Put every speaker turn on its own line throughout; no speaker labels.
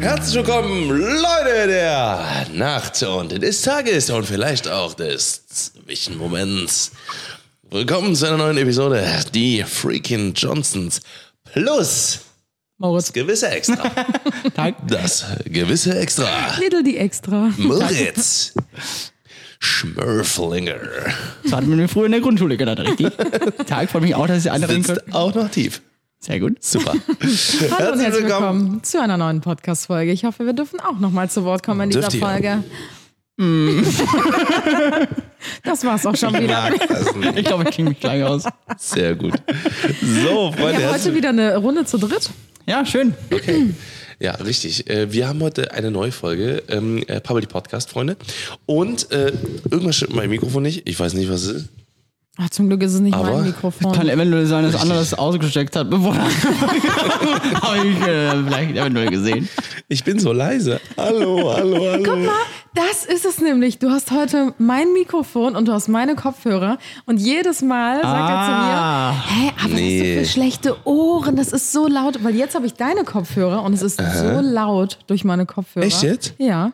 Herzlich willkommen, Leute der Nacht und des Tages und vielleicht auch des Zwischenmoments. Willkommen zu einer neuen Episode, die Freaking Johnsons plus
Moritz.
gewisse Extra.
Tag.
Das gewisse Extra.
Little die extra.
Moritz Schmörflinger
Das hatten wir früher in der Grundschule gelernt, richtig? Tag, freut mich auch, dass ihr könnt.
sitzt auch noch tief.
Sehr gut.
Super.
Hallo und herzlich willkommen zu einer neuen Podcast-Folge. Ich hoffe, wir dürfen auch nochmal zu Wort kommen in dieser. Folge. Mm. das war's auch schon wieder. Ich glaube, ich klinge mich gleich aus.
Sehr gut. So,
Wir
Freunde,
haben heute
herzlich
wieder eine Runde zu dritt.
Ja, schön.
Okay. Ja, richtig. Äh, Wir haben heute eine neue Folge, ähm, äh, Public Podcast, Freunde. Und äh, irgendwas stimmt mein Mikrofon nicht. Ich weiß nicht, was es ist.
Ach, zum Glück ist es nicht
Aber
mein Mikrofon.
Kann eventuell sein, dass anderes ausgesteckt hat, bevor Habe ich äh, vielleicht eventuell gesehen.
Ich bin so leise. Hallo, hallo, hallo.
Guck mal, das ist es nämlich. Du hast heute mein Mikrofon und du hast meine Kopfhörer. Und jedes Mal sagt
Ah.
er zu mir, hä, aber
Nee.
was du für schlechte Ohren, das ist so laut. Weil jetzt habe ich deine Kopfhörer und es ist so laut durch meine Kopfhörer.
Echt jetzt?
Ja.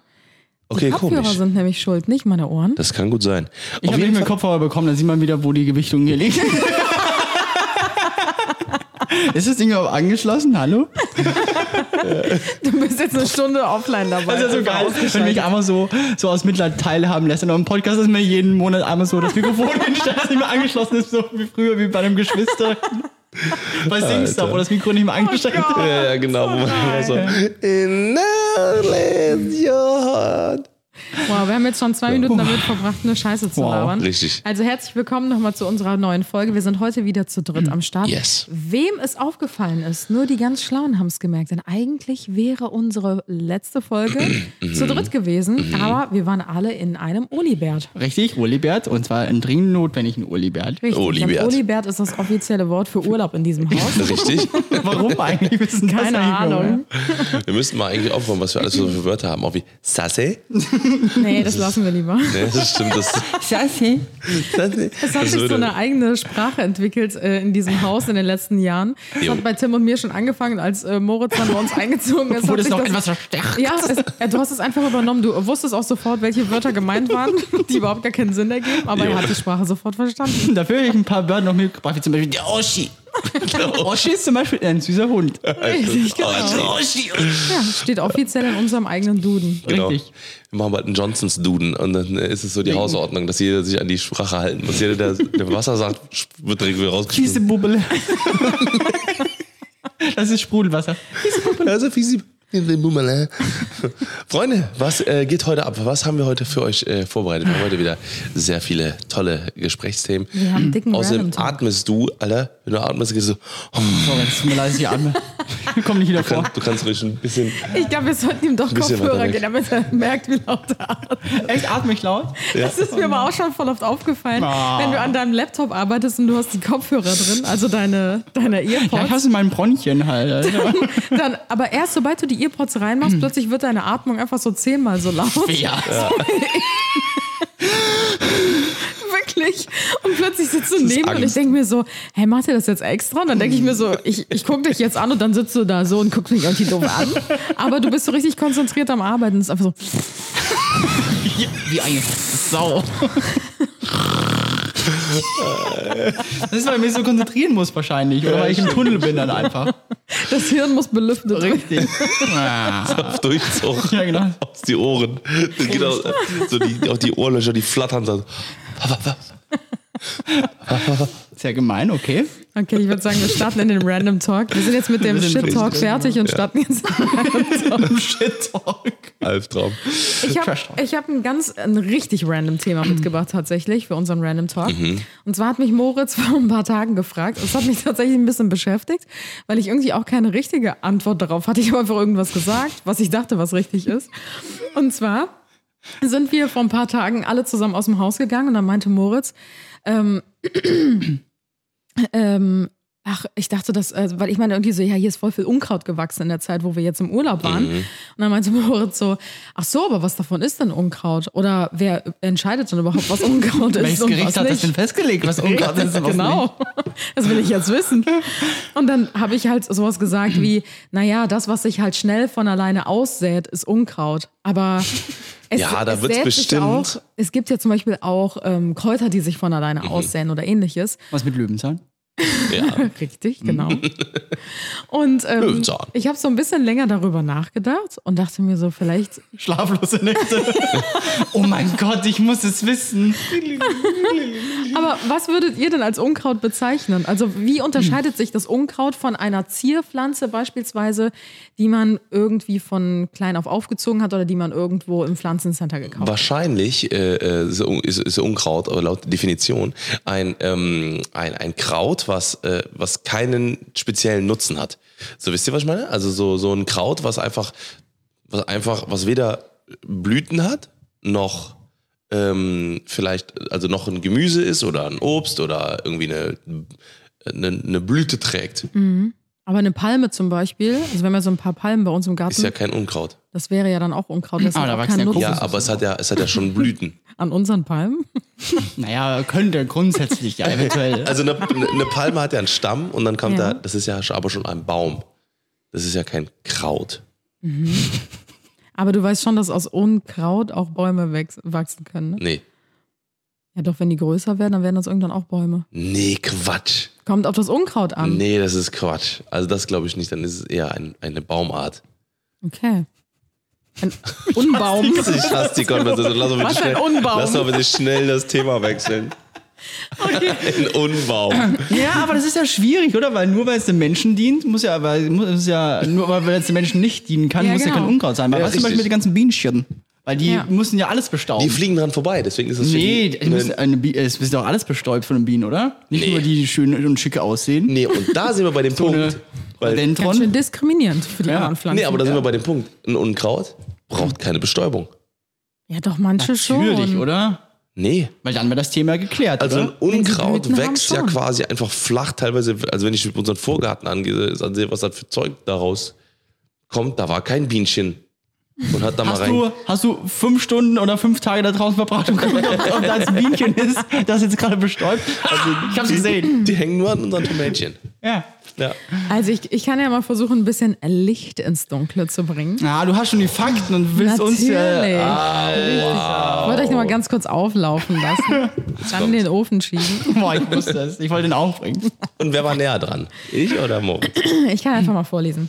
Okay,
Die Kopfhörer
komisch.
sind nämlich schuld, nicht meine Ohren.
Das kann gut sein.
Ich habe mehr
Fall.
Kopfhörer bekommen, dann sieht man wieder, wo die Gewichtung hier liegt. Ist das Ding überhaupt angeschlossen? Hallo?
Du bist jetzt eine Stunde offline dabei.
Das ist ja so geil, wenn mich einmal so, so aus Mitleid teilhaben lässt. Und im Podcast ist mir jeden Monat einmal so das Mikrofon hinstellt, das nicht mehr angeschlossen ist, so wie früher, wie bei einem Geschwister. Bei Singstar, wo das Mikro nicht mehr eingestellt ist.
Ja, ja, genau. Immer so, In your heart.
Wow, wir haben jetzt schon zwei Minuten damit verbracht, eine Scheiße zu
Wow.
labern.
Richtig.
Also herzlich willkommen nochmal zu unserer neuen Folge. Wir sind heute wieder zu dritt am Start.
Yes.
Wem es aufgefallen ist, nur die ganz Schlauen haben es gemerkt, denn eigentlich wäre unsere letzte Folge zu dritt gewesen, aber wir waren alle in einem Olibert.
Richtig, Olibert. Und zwar ein dringend notwendigen Olibert.
Richtig.
Olibert.
Olibert ist das offizielle Wort für Urlaub in diesem Haus.
Richtig.
Warum eigentlich?
Keine Ahnung.
Wir müssten mal eigentlich aufräumen, was wir alles so für Wörter haben. Auch wie Sasse.
Nee, das lassen wir lieber.
Nee, das stimmt. Das. Sasse.
Es hat
Das
sich so eine eigene Sprache entwickelt äh, in diesem Haus in den letzten Jahren. Es
Jo.
hat bei Tim und mir schon angefangen, als äh, Moritz dann bei uns eingezogen ist.
Wurde es noch
das-
etwas verstärkt?
Ja, es, ja, du hast es einfach übernommen. Du wusstest auch sofort, welche Wörter gemeint waren, die überhaupt gar keinen Sinn ergeben, aber
Jo.
er hat die Sprache sofort verstanden.
Dafür habe ich ein paar Wörter noch mitgebracht, wie zum Beispiel der Oschi. Der Oschi ist zum Beispiel ein süßer Hund.
Richtig, genau.
Oh,
Oschi.
Ja, steht offiziell in unserem eigenen Duden.
Genau.
Richtig.
Wir machen bald einen Johnsons Duden und dann ist es so die Hausordnung, dass jeder sich an die Sprache halten muss. Jeder, der, der Wasser sagt, wird direkt wieder
Fiese
rausgeschmissen.
Bubbel. Das ist Sprudelwasser.
Also fiese. Bummele. Freunde, was äh, geht heute ab? Was haben wir heute für euch äh, vorbereitet? Wir haben heute wieder sehr viele tolle Gesprächsthemen.
Wir haben dicken
Außerdem atmest du, Alter, wenn du atmest, gehst du so, oh,
Sorry, es tut mir leid, ich atme. Komm nicht wieder
du,
vor.
du kannst ruhig ein bisschen.
Ich glaube, wir sollten ihm doch Kopfhörer geben, damit er merkt, wie laut er atmet.
Echt, atme ich laut?
Das ist mir aber auch schon voll oft aufgefallen,
Ah.
wenn du an deinem Laptop arbeitest und du hast die Kopfhörer drin, also deine, deine
Ja, ich
Earpods.
in meinem Bronchien halt. Alter.
Dann, aber erst sobald du die Earpods reinmachst, plötzlich wird deine Atmung einfach so zehnmal so laut.
Ja.
Wirklich. Und plötzlich sitzt du neben mir und ich
Angst.
denke mir so, hey, macht ihr das jetzt extra? Und dann denke ich mir so, ich, ich gucke dich jetzt an und dann sitzt du da so und guckst mich irgendwie doof an. Aber du bist so richtig konzentriert am Arbeiten. Es ist einfach so,
Wie eine Sau. Das ist, weil ich mich so konzentrieren muss wahrscheinlich. Oder weil ich im Tunnel bin dann einfach.
das Hirn muss belüftet werden.
Richtig. Ah.
Auf Durchzug.
Ja, genau.
Aus die Ohren. Dann geht auch, so die, auch die Ohrlöcher, die flattern so.
Sehr gemein, okay.
Okay, ich würde sagen, wir starten in den Random Talk. Wir sind jetzt mit dem Shit Talk fertig und starten jetzt
Shit Talk.
Albtraum.
Ich habe hab ein ganz, ein richtig random Thema mitgebracht tatsächlich für unseren Random Talk. Und zwar hat mich Moritz vor ein paar Tagen gefragt. Das hat mich tatsächlich ein bisschen beschäftigt, weil ich irgendwie auch keine richtige Antwort darauf hatte. Ich habe einfach irgendwas gesagt, was ich dachte, was richtig ist. Und zwar sind wir vor ein paar Tagen alle zusammen aus dem Haus gegangen und dann meinte Moritz, ähm, ähm, Ach, ich dachte das, äh, weil ich meine irgendwie so, ja, hier ist voll viel Unkraut gewachsen in der Zeit, wo wir jetzt im Urlaub waren.
Mhm.
Und dann meinte Moritz so, ach so, aber was davon ist denn Unkraut? Oder wer entscheidet denn überhaupt, was Unkraut ist
Welches
und
Gericht
was
hat das denn festgelegt, was Unkraut ist und was
genau. Das will ich jetzt wissen. Und dann habe ich halt sowas gesagt wie, naja, das, was sich halt schnell von alleine aussät, ist Unkraut. Aber es,
Ja, da
es sät sich
bestimmt-
Auch, es gibt ja zum Beispiel auch ähm, Kräuter, die sich von alleine
Mhm.
aussäen oder ähnliches.
Was mit Löwenzahn?
Ja.
Richtig, genau. Und ähm, ich habe so ein bisschen länger darüber nachgedacht und dachte mir so, vielleicht
Schlaflose Nächte. oh mein Gott, ich muss es wissen.
Aber was würdet ihr denn als Unkraut bezeichnen? Also wie unterscheidet sich das Unkraut von einer Zierpflanze beispielsweise, die man irgendwie von klein auf aufgezogen hat oder die man irgendwo im Pflanzencenter gekauft hat?
Wahrscheinlich äh, äh, ist, ist, ist Unkraut, aber laut Definition, ein, ähm, ein, ein Kraut, was, äh, was keinen speziellen Nutzen hat. So wisst ihr, was ich meine? Also so, so ein Kraut, was einfach, was einfach, was weder Blüten hat, noch ähm, vielleicht, also noch ein Gemüse ist oder ein Obst oder irgendwie eine, eine, eine Blüte trägt.
Aber eine Palme zum Beispiel, also wir haben ja so ein paar Palmen bei uns im Garten,
Ist ja kein Unkraut.
das wäre ja dann auch Unkraut. Das
Ah,
hat
da
auch
wachsen ja
Nutzen
Ja, aber es hat ja, es hat ja schon Blüten.
an unseren Palmen.
Naja, könnte grundsätzlich, ja, eventuell.
Also eine, eine Palme hat ja einen Stamm und dann kommt
Ja.
da, das ist ja aber schon ein Baum. Das ist ja kein Kraut.
Aber du weißt schon, dass aus Unkraut auch Bäume wachsen können. Ne?
Nee.
Ja, doch, wenn die größer werden, dann werden das irgendwann auch Bäume.
Nee, Quatsch.
Kommt auf das Unkraut an.
Nee, das ist Quatsch. Also das glaube ich nicht, dann ist es eher ein, eine Baumart.
Okay. Ein Unbaum.
Ich hasse die Konversation. Lass mal bitte schnell,
Unbaum?
lass mal bitte schnell das Thema wechseln. Ein Unbaum.
Ja, aber das ist ja schwierig, oder? Weil nur weil es dem Menschen dient, muss ja, weil muss es ja nur weil es dem Menschen nicht dienen kann,
Ja,
muss ja
genau.
kein Unkraut sein. Weil
Ja,
was zum Beispiel mit den ganzen Bienenschirren? Weil die
Ja.
müssen ja alles
Die
bestauben.
fliegen dran vorbei, deswegen ist das für
nee,
die,
es, muss eine Bi- es ist doch alles bestäubt von den Bienen, oder? Nicht
Nee.
nur die, die schön und schicke aussehen.
Nee, und da sind wir bei dem
So
Punkt. Weil,
Ganz schön
Dendron.
diskriminierend für die
Ja.
anderen Pflanzen.
nee, aber da sind wir bei dem Punkt. Ein Unkraut braucht keine Bestäubung.
ja, doch, manche
Natürlich,
schon.
oder?
Nee.
Weil dann wäre das Thema geklärt,
Also ein Unkraut wächst ja quasi einfach flach, teilweise, also wenn ich unseren Vorgarten angehe, ansehe, was da für Zeug daraus kommt, da war kein Bienchen. Und hat da mal
Hast
rein.
du, hast du fünf Stunden oder fünf Tage da draußen verbracht und geguckt, ob, ob da ein Bienchen ist, das jetzt gerade bestäubt? Also, ich hab's gesehen.
Die hängen nur an unseren Tomätchen.
Ja.
Ja.
Also ich, ich kann ja mal versuchen, ein bisschen Licht ins Dunkle zu bringen.
Ah, du hast schon die Fakten und willst uns
Natürlich.
ja.
Ich wollte euch noch mal ganz kurz auflaufen lassen. Dann in den Ofen schieben.
Boah, ich wusste es. Ich wollte den auch bringen.
Und wer war näher dran? Ich oder Moritz?
Ich kann einfach mal vorlesen.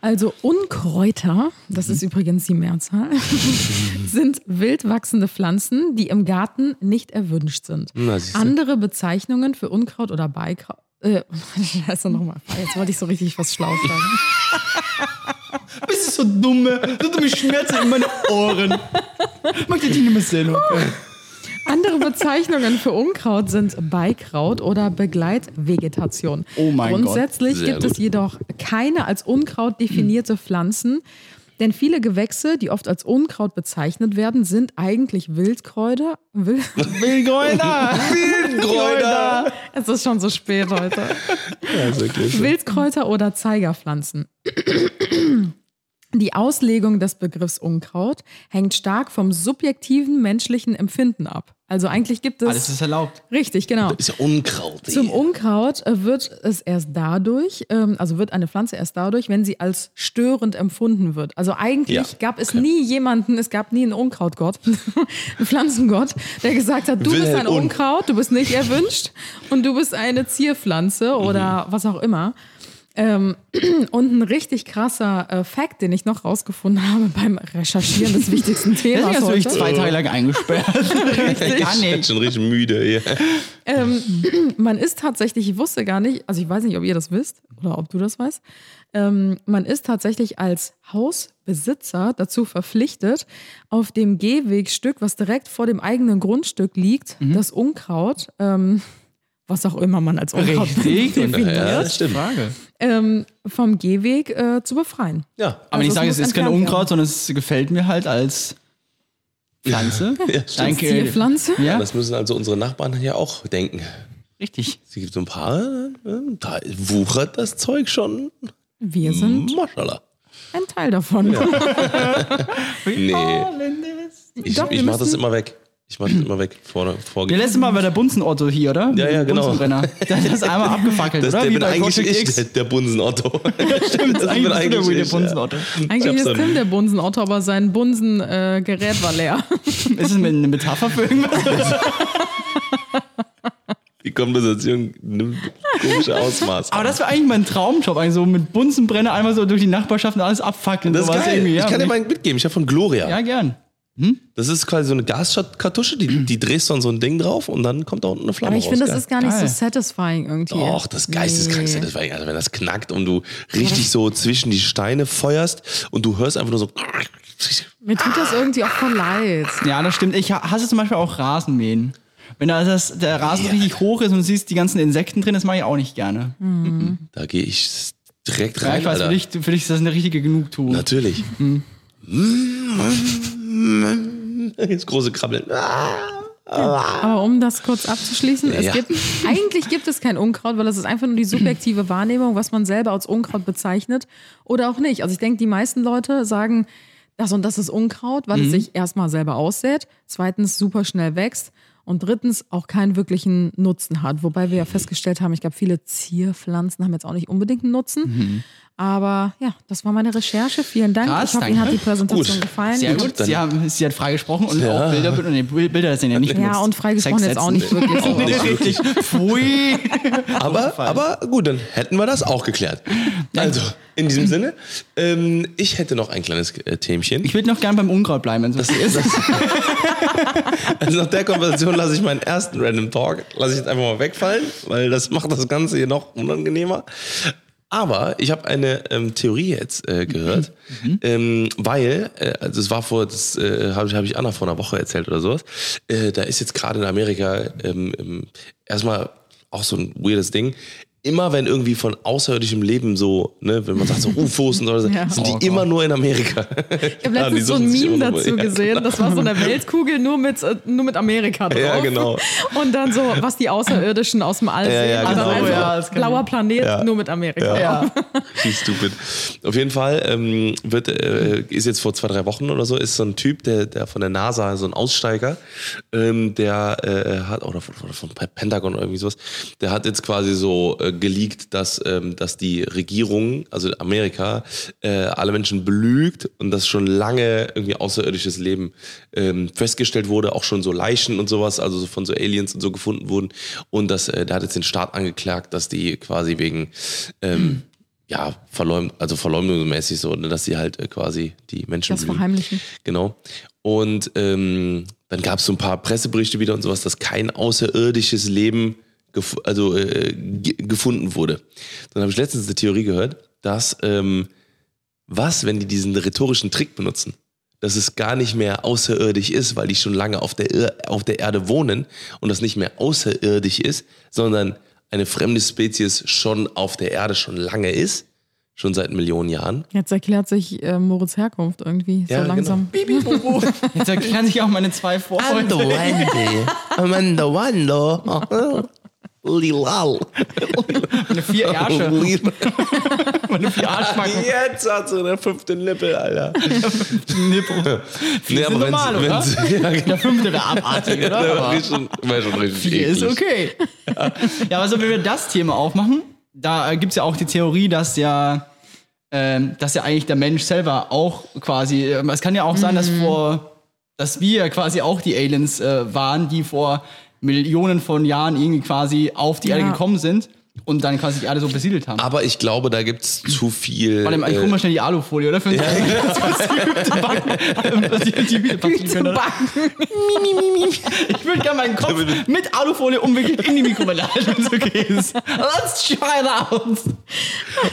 Also Unkräuter, das ist übrigens die Mehrzahl, sind wild wachsende Pflanzen, die im Garten nicht erwünscht sind.
Na.
Andere Bezeichnungen für Unkraut oder Beikraut. Äh, also nochmal. Jetzt wollte ich so richtig was schlau sagen.
Bist du so dumme, so dumme Schmerzen in meine Ohren. Mag dir die nicht mehr sehen, okay?
Andere Bezeichnungen für Unkraut sind Beikraut oder Begleitvegetation.
Oh mein Gott.
Grundsätzlich gibt es
gut.
jedoch keine als Unkraut definierte Pflanzen, denn viele Gewächse, die oft als Unkraut bezeichnet werden, sind eigentlich Wildkräuter. Wild
Wildkräuter.
Kräuter!
es ist schon so spät heute.
Ja.
Wildkräuter oder Zeigerpflanzen. Die Auslegung des Begriffs Unkraut hängt stark vom subjektiven menschlichen Empfinden ab. Also eigentlich gibt es.
Alles ist erlaubt.
Richtig, genau.
Ist ja Unkraut. ey.
Zum Unkraut äh, wird es erst dadurch, ähm, also wird eine Pflanze erst dadurch, wenn sie als störend empfunden wird. Also eigentlich
Ja,
gab es nie jemanden, es gab nie einen Unkrautgott, einen Pflanzengott, der gesagt hat, du bist
Wilhelm
ein
Un.
Unkraut, du bist nicht erwünscht und du bist eine Zierpflanze oder was auch immer. Ähm, und ein richtig krasser äh, Fact, den ich noch rausgefunden habe beim Recherchieren des wichtigsten
Deswegen
Themas
hast du zwei Tage lang eingesperrt.
Ich
Gar
bin
nicht.
schon richtig müde hier.
Ähm, man ist tatsächlich, ich wusste gar nicht, also ich weiß nicht, ob ihr das wisst oder ob du das weißt, ähm, man ist tatsächlich als Hausbesitzer dazu verpflichtet, auf dem Gehwegstück, was direkt vor dem eigenen Grundstück liegt, das Unkraut, ähm, was auch immer man als Unkraut
Richtig.
definiert,
Ja, das stimmt.
Frage.
ähm, vom Gehweg äh, zu befreien.
Ja.
Aber wenn ich
Also
sage,
es
ist kein Unkraut, sondern es gefällt mir halt als Pflanze.
Ja, stimmt.
Danke.
Zierpflanze.
Ja,
Das müssen also unsere Nachbarn ja auch denken.
Richtig.
Es gibt so ein paar, äh, da wuchert das Zeug schon.
Wir sind
Maschallah.
ein Teil davon.
Nee, ich,
Doch,
ich mach das immer weg. Ich mach das immer weg. Vor, vor
Der letzte Mal war der Bunsen-Otto hier, oder?
Ja, ja, genau.
Bunsenbrenner. Der hat das einmal abgefackelt,
das,
oder?
der
Wie
bin
bei
eigentlich ich,
X.
der, der Bunsen-Otto.
Stimmt,
das
eigentlich
bin
der
eigentlich
Willy
ich,
Bunsen-Otto.
Eigentlich
hab's
ist Tim der Bunsenauto, aber sein Bunsengerät äh, Gerät war leer.
Ist es mit eine Metapher für irgendwas?
Die Konversation nimmt komische Ausmaße.
Aber das wäre eigentlich mein Traumjob, eigentlich so mit Bunsenbrenner einmal so durch die Nachbarschaft und alles abfackeln.
das ist geil.
irgendwie, ja.
ich kann dir mal mitgeben. Ich habe von Gloria.
ja, gern.
Das ist quasi so eine Gaskartusche, die, die drehst du an so ein Ding drauf und dann kommt da unten eine Flamme
Aber ich finde, das
Geil.
ist gar nicht
Geil.
so satisfying irgendwie.
Doch, das Geisteskrankste,
Nee.
das war, also wenn das knackt und du richtig so zwischen die Steine feuerst und du hörst einfach nur so.
Mir tut das irgendwie auch voll leid.
Ja, das stimmt. Ich ha- hasse zum Beispiel auch Rasenmähen. Wenn da das, der Rasen richtig hoch ist und du siehst die ganzen Insekten drin, das mache ich auch nicht gerne.
Da gehe ich direkt
Ja,
rein.
ich weiß,
Alter.
für dich, für dich ist das eine richtige Genugtuung.
Natürlich.
Hm.
Das große Krabbeln.
Aber um das kurz abzuschließen, es
Ja.
gibt, eigentlich gibt es kein Unkraut, weil es ist einfach nur die subjektive Wahrnehmung, was man selber als Unkraut bezeichnet oder auch nicht. Also ich denke, die meisten Leute sagen, das und das ist Unkraut, weil es sich erstmal selber aussät, zweitens super schnell wächst und drittens auch keinen wirklichen Nutzen hat. Wobei wir ja festgestellt haben, ich glaube, viele Zierpflanzen haben jetzt auch nicht unbedingt einen Nutzen. Aber ja, das war meine Recherche. Vielen Dank.
Krass,
ich hoffe, Ihnen hat die Präsentation
Gut.
gefallen.
Sehr
Und-
gut. Sie, haben, sie hat freigesprochen und
Ja.
auch Bilder, nee, Bilder sind ja nicht
Ja,
benutzt.
und freigesprochen jetzt auch nicht wirklich.
Auch nicht wirklich.
Pfui.
Aber, aber gut, dann hätten wir das auch geklärt. Also, in diesem Sinne, ähm, ich hätte noch ein kleines äh, Themchen.
Ich würde noch gern beim Unkraut bleiben, wenn es okay ist.
Also nach der Konversation lasse ich meinen ersten Random Talk, lasse ich jetzt einfach mal wegfallen, weil das macht das Ganze hier noch unangenehmer. Aber ich habe eine ähm, Theorie jetzt äh, gehört, ähm, weil, äh, also es war vor, das äh, habe ich, hab ich Anna vor einer Woche erzählt oder sowas, äh, da ist jetzt gerade in Amerika ähm, erstmal auch so ein weirdes Ding. Immer wenn irgendwie von außerirdischem Leben so, ne, wenn man sagt so UFOs und so,
Ja.
sind die
Oh Gott.
immer nur in Amerika.
Ich habe letztens so ein Meme dazu gesehen. Das war so eine Weltkugel nur mit, äh, nur mit Amerika drauf.
Ja, genau.
Und dann so, was die Außerirdischen aus dem All
Ja,
sehen.
ja, genau.
Ja, das kann
blauer Planet,
Ja.
nur mit Amerika.
Ja. Wie stupid. Auf jeden Fall ähm, wird, äh, ist jetzt vor zwei, drei Wochen oder so, ist so ein Typ, der, der von der NASA, so ein Aussteiger, ähm, der äh, hat, oder von, von, von Pentagon oder irgendwie sowas, der hat jetzt quasi so äh, geleakt, dass, ähm, dass die Regierung, also Amerika, äh, alle Menschen belügt und dass schon lange irgendwie außerirdisches Leben ähm, festgestellt wurde, auch schon so Leichen und sowas, also so von so Aliens und so gefunden wurden. Und dass, äh, der hat jetzt den Staat angeklagt, dass die quasi wegen ähm, ja, verleumd, also verleumdungsmäßig so, ne, dass sie halt äh, quasi die Menschen
Das. Verheimlichen.
Genau. Und ähm, dann gab es so ein paar Presseberichte wieder und sowas, dass kein außerirdisches Leben gef also, äh, ge- gefunden wurde. Dann habe ich letztens eine Theorie gehört, dass ähm, was, wenn die diesen rhetorischen Trick benutzen, dass es gar nicht mehr außerirdisch ist, weil die schon lange auf der, Ir auf der Erde wohnen und das nicht mehr außerirdisch ist, sondern eine fremde Spezies schon auf der Erde schon lange ist, schon seit Millionen Jahren.
Jetzt erklärt sich äh, Moritz Herkunft irgendwie
Ja,
so langsam.
Jetzt erklären sich auch meine zwei Vorfälle.
Wendy, Amanda Wando, Lilal.
Meine vier Ärsche. Meine vier Arschbacken.
Jetzt hat sie den fünften Nippel, Alter.
Nippel.
Nee,
sind normal, oder?
wenn's, ja, genau.
Der fünfte wäre abartig, oder?
Der war
Aber
schon, war schon richtig
vier ist
eklig.
okay. Ja, also wenn wir das Thema aufmachen, da gibt es ja auch die Theorie, dass ja, ähm, dass ja eigentlich der Mensch selber auch quasi, ähm, es kann ja auch sein, dass vor, dass wir quasi auch die Aliens äh, waren, die vor Millionen von Jahren irgendwie quasi auf die Erde
Ja.
gekommen sind und dann quasi die Erde so besiedelt haben.
Aber ich glaube, da gibt's zu viel.
Warte mal, ich
äh,
guck mal schnell die Alufolie, oder? Für ja, die, die
backen.
Ich würde gerne meinen Kopf mit Alufolie umwickelt in die Mikrowelle halten, wenn es okay ist. Let's try it out.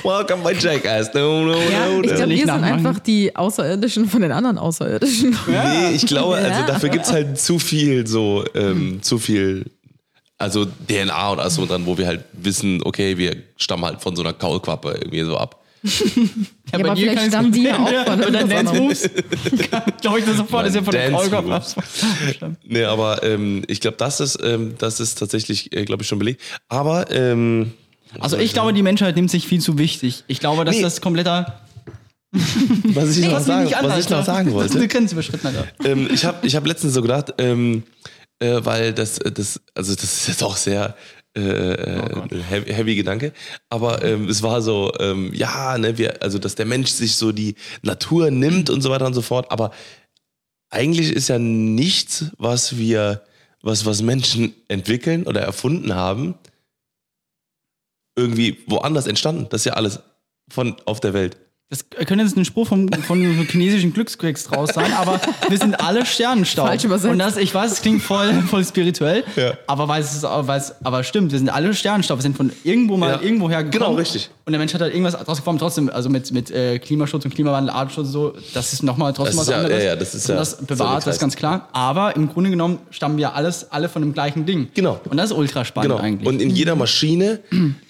Welcome by Jackass. No, no,
Ja,
no,
ich
no.
glaube, wir sind einfach die Außerirdischen von den anderen Außerirdischen.
Nee, ich glaube, also
Ja.
dafür gibt's halt zu viel so, ähm, zu viel, also DNA und alles so dran, wo wir halt wissen, okay, wir stammen halt von so einer Kaulquappe irgendwie so ab.
Ja, aber vielleicht stammen die ja auch von
Oder Dance. Moves. Glaube ich das sofort, das ist ja von der
Dance
Frau
Moves. Nee, aber ähm, ich glaube, das ist, ähm, das ist tatsächlich, äh, glaube ich, schon belegt. Aber, ähm,
Also ich glaube, die Menschheit nimmt sich viel zu wichtig. Ich glaube, dass
Nee.
das kompletter.
was ich, noch,
Was
sagen, was ich noch sagen
Das ist eine
wollte,
Grenze überschritten, Alter.
ähm, ich habe ich hab letztens so gedacht, ähm, äh, weil das, das, also das ist jetzt auch sehr äh,
Oh
äh, heavy, heavy Gedanke, aber ähm, es war so, ähm, ja, ne, wir, also dass der Mensch sich so die Natur nimmt und so weiter und so fort, aber eigentlich ist ja nichts, was wir, was, was Menschen entwickeln oder erfunden haben, irgendwie woanders entstanden. Das ist ja alles von auf der Welt.
Das könnte jetzt ein Spruch vom, von so chinesischen Glückskeks draus sein, aber wir sind alle Sternenstaub.
Falsch übersetzt.
Und das, ich weiß, es klingt voll, voll spirituell,
Ja.
aber weil es, es aber stimmt, wir sind alle Sternenstaub. Wir sind von irgendwo mal
Ja.
irgendwo hergekommen.
Genau, richtig.
Und der Mensch hat halt irgendwas draus geformt, trotzdem, also mit, mit äh, Klimaschutz und Klimawandel, Artenschutz und so, das ist nochmal trotzdem
Das
was
ist ja-
anderes.
ja, ja, das ist
und
ja
das
so
bewahrt, das
gekreist.
ist ganz klar. Aber im Grunde genommen stammen wir alles, alle von dem gleichen Ding.
Genau.
Und das ist ultra spannend
Genau.
eigentlich.
Und in jeder Maschine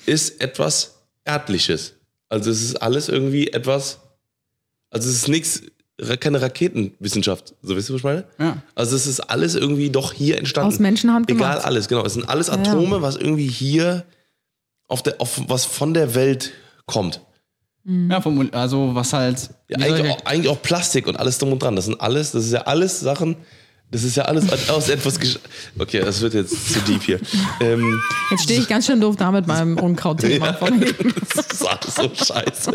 ist etwas Erdliches. Also es ist alles irgendwie etwas, also es ist nichts, keine Raketenwissenschaft. So wisst ihr, was ich meine?
Ja.
Also es ist alles irgendwie doch hier entstanden.
Aus Menschenhand
Egal
gemacht.
alles, genau. Es sind alles Atome, was irgendwie hier auf der, auf was von der Welt kommt.
ja, vom, also was halt.
Ja, eigentlich,
ich-
auch, eigentlich auch Plastik und alles drum und dran. Das sind alles, das ist ja alles Sachen, das ist ja alles aus etwas gesch Okay, das wird jetzt zu deep hier. Ähm,
Jetzt stehe ich ganz schön doof da mit meinem Unkrautthema.
Ja.
von hinten.
das ist alles so scheiße.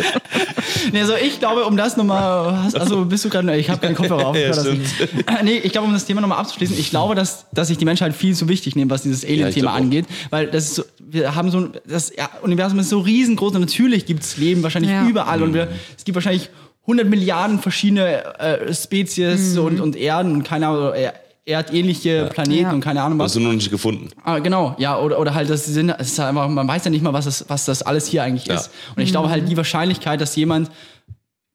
Nee, also ich glaube, um das nochmal, also bist du gerade, ich habe keine Kopfhörer auf.
Ja,
nicht. nee, ich glaube, um das Thema nochmal abzuschließen, ich glaube, dass, dass sich die Menschheit viel zu wichtig nehmen, was dieses Alien-Thema
auch.
angeht, weil das ist so, wir haben so, ein- das ja, Universum ist so riesengroß und natürlich gibt es Leben wahrscheinlich
Ja.
überall und wir, es gibt wahrscheinlich 100 Milliarden verschiedene äh, Spezies und, und Erden und keine Ahnung, äh, erdähnliche Planeten
Ja.
und keine Ahnung was.
Hast du noch nicht gefunden.
Ah, genau, ja, oder, oder halt, das sind, es ist halt einfach, man weiß ja nicht mal, was das, was das alles hier eigentlich
Ja.
ist. Und ich glaube halt, die Wahrscheinlichkeit, dass jemand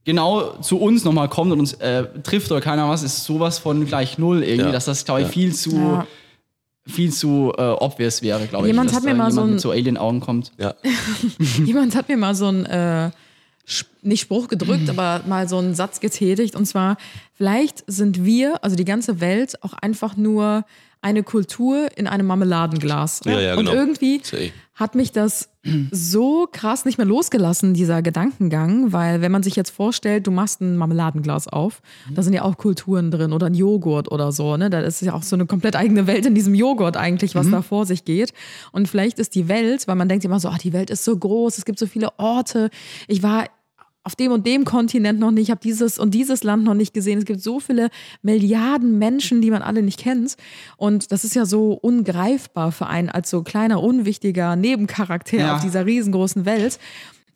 genau zu uns nochmal kommt und uns äh, trifft oder keine Ahnung was, ist sowas von gleich null irgendwie,
Ja.
dass das, glaube ich,
Ja.
viel zu,
Ja.
viel zu äh, obvious wäre, glaube ich.
Jemand
dass
hat mir
da
mal so
jemand
ein-
mit so Alien-Augen kommt.
Ja.
Jemand hat mir mal so einen, äh, nicht Spruch gedrückt,
Mhm.
aber mal so einen Satz getätigt. Und zwar, vielleicht sind wir, also die ganze Welt, auch einfach nur eine Kultur in einem Marmeladenglas.
Ja, ja,
Und
genau.
irgendwie
Safe.
hat mich das so krass nicht mehr losgelassen, dieser Gedankengang, weil wenn man sich jetzt vorstellt, du machst ein Marmeladenglas auf, da sind ja auch Kulturen drin oder ein Joghurt oder so, ne? Da ist ja auch so eine komplett eigene Welt in diesem Joghurt eigentlich, was da vor sich geht. Und vielleicht ist die Welt, weil man denkt immer so, ah, die Welt ist so groß, es gibt so viele Orte. Ich war auf dem und dem Kontinent noch nicht, ich habe dieses und dieses Land noch nicht gesehen. Es gibt so viele Milliarden Menschen, die man alle nicht kennt. Und das ist ja so ungreifbar für einen als so kleiner, unwichtiger Nebencharakter
Ja.
auf dieser riesengroßen Welt.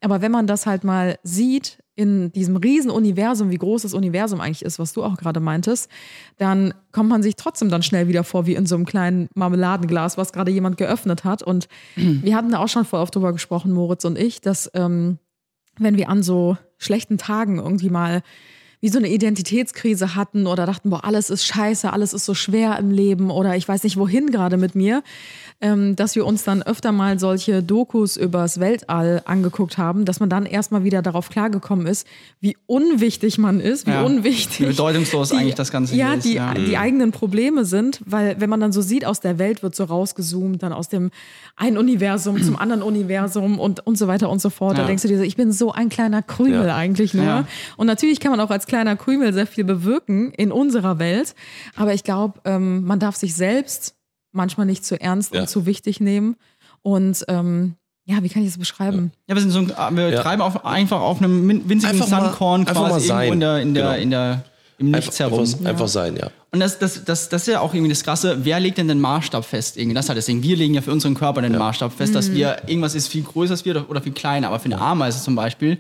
Aber wenn man das halt mal sieht in diesem riesen Universum, wie groß das Universum eigentlich ist, was du auch gerade meintest, dann kommt man sich trotzdem dann schnell wieder vor wie in so einem kleinen Marmeladenglas, was gerade jemand geöffnet hat. Und wir hatten da auch schon voll oft drüber gesprochen, Moritz und ich, dass ähm, wenn wir an so schlechten Tagen irgendwie mal wie so eine Identitätskrise hatten oder dachten, boah, alles ist scheiße, alles ist so schwer im Leben oder ich weiß nicht wohin gerade mit mir, ähm, dass wir uns dann öfter mal solche Dokus übers Weltall angeguckt haben, dass man dann erstmal wieder darauf klargekommen ist, wie unwichtig man ist, wie
Ja.
unwichtig.
Wie bedeutungslos eigentlich das Ganze
ja,
ist,
die,
ja.
die eigenen Probleme sind, weil wenn man dann so sieht, aus der Welt wird so rausgezoomt, dann aus dem einen Universum zum anderen Universum und, und so weiter und so fort. Da
Ja.
denkst du dir, so, ich bin so ein kleiner Krümel eigentlich nur. Und natürlich kann man auch als kleiner Krümel sehr viel bewirken in unserer Welt. Aber ich glaube, ähm, man darf sich selbst manchmal nicht zu ernst
Ja.
und zu wichtig nehmen. Und ähm, ja, wie kann ich das beschreiben?
Ja, wir sind so ein, wir
Ja.
treiben auf, einfach auf einem winzigen
Einfach
Sandkorn
mal
quasi irgendwo
sein.
in der, in der,
Genau.
in der, im Nichts
Einfach,
herum.
einfach, einfach sein, ja.
Und das, das, das, das ist ja auch irgendwie das Krasse, wer legt denn den Maßstab fest? Irgendwie, das ist halt das Ding. Wir legen ja für unseren Körper den Maßstab fest, dass wir irgendwas ist viel größer als wir oder- oder viel kleiner. Aber für eine Ameise zum Beispiel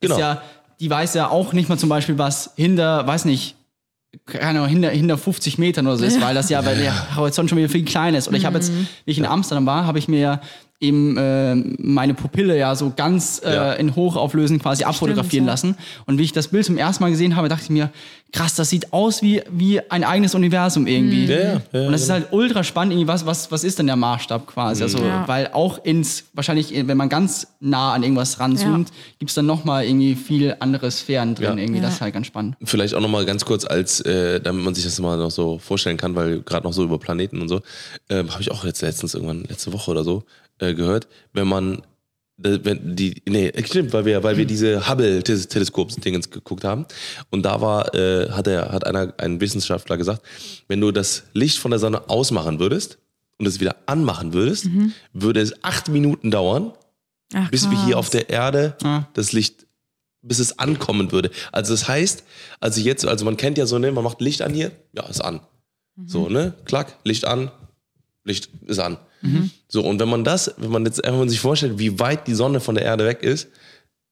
Genau.
ist ja, die weiß ja auch nicht mal zum Beispiel, was hinter, weiß nicht, keine Ahnung, hinter, hinter 50 Metern oder so ist, weil das ja, weil der Horizont schon wieder viel kleiner ist. Oder ich habe jetzt, wie ich in Amsterdam war, habe ich mir eben äh, meine Pupille ja so ganz äh,
Ja.
in Hochauflösen quasi abfotografieren
ja.
lassen. Und wie ich das Bild zum ersten Mal gesehen habe, dachte ich mir, krass, das sieht aus wie, wie ein eigenes Universum irgendwie.
Ja, ja, ja,
und das ist halt ultra spannend, irgendwie, was, was, was ist denn der Maßstab quasi? Also,
Ja.
weil auch ins, wahrscheinlich, wenn man ganz nah an irgendwas ranzoomt, gibt's dann nochmal irgendwie viel andere Sphären drin.
Ja.
Irgendwie, das
Ja.
ist halt ganz spannend.
Vielleicht auch nochmal ganz kurz, als äh, damit man sich das mal noch so vorstellen kann, weil gerade noch so über Planeten und so, ähm, habe ich auch jetzt letztens irgendwann, letzte Woche oder so, äh, gehört, wenn man äh, wenn die, nee, stimmt, weil wir, weil wir diese Hubble-Teleskops-Dingens geguckt haben. Und da war, äh, hat er, hat einer, ein Wissenschaftler gesagt, wenn du das Licht von der Sonne ausmachen würdest und es wieder anmachen würdest, würde es acht Minuten dauern,
Ach,
bis wir hier auf der Erde
Ah.
das Licht, bis es ankommen würde. Also das heißt, also jetzt, also man kennt ja so, ne, man macht Licht an hier, ja, ist an. So, ne, klack, Licht an, Licht ist an. So, und wenn man das, wenn man jetzt einfach sich vorstellt, wie weit die Sonne von der Erde weg ist,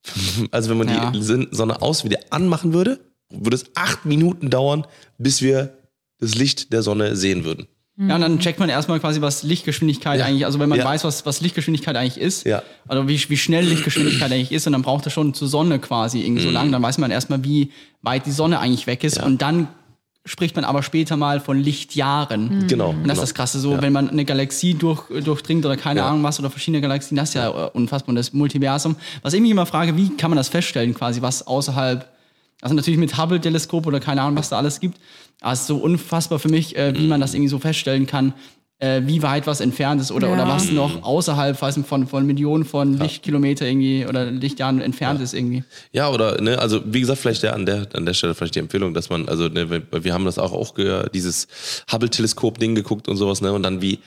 also wenn man
Ja.
die Sonne aus wieder anmachen würde, würde es acht Minuten dauern, bis wir das Licht der Sonne sehen würden.
Ja, und dann checkt man erstmal quasi, was Lichtgeschwindigkeit
Ja.
eigentlich, also wenn man
Ja.
weiß, was, was Lichtgeschwindigkeit eigentlich ist,
Ja.
also wie, wie schnell Lichtgeschwindigkeit eigentlich ist, und dann braucht er schon zur Sonne quasi irgendwie so lang, dann weiß man erstmal, wie weit die Sonne eigentlich weg ist.
Mhm. Ja.
Und dann spricht man aber später mal von Lichtjahren.
Genau.
Und das
genau.
ist das Krasse, so
Ja.
wenn man eine Galaxie durch, durchdringt oder keine
Ja.
Ahnung was oder verschiedene Galaxien, das ist ja äh, unfassbar. Und das Multiversum. Was ich mich immer frage, wie kann man das feststellen quasi, was außerhalb, also natürlich mit Hubble-Teleskop oder keine Ahnung, was da alles gibt. Aber es ist so unfassbar für mich, äh, wie man das irgendwie so feststellen kann, äh, wie weit was entfernt ist oder,
Ja.
oder was noch außerhalb weiß nicht, von, von Millionen von Lichtkilometer irgendwie oder Lichtjahren entfernt ist irgendwie.
Ja, oder, ne, also wie gesagt, vielleicht der, an, der, an der Stelle vielleicht die Empfehlung, dass man, also ne, wir, wir haben das auch, auch dieses Hubble-Teleskop-Ding geguckt und sowas, ne, und dann wie,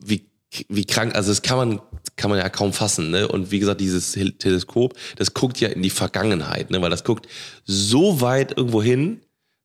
wie, wie krank, also das kann man, kann man ja kaum fassen, ne, und wie gesagt, dieses Teleskop, das guckt ja in die Vergangenheit, ne, weil das guckt so weit irgendwo hin,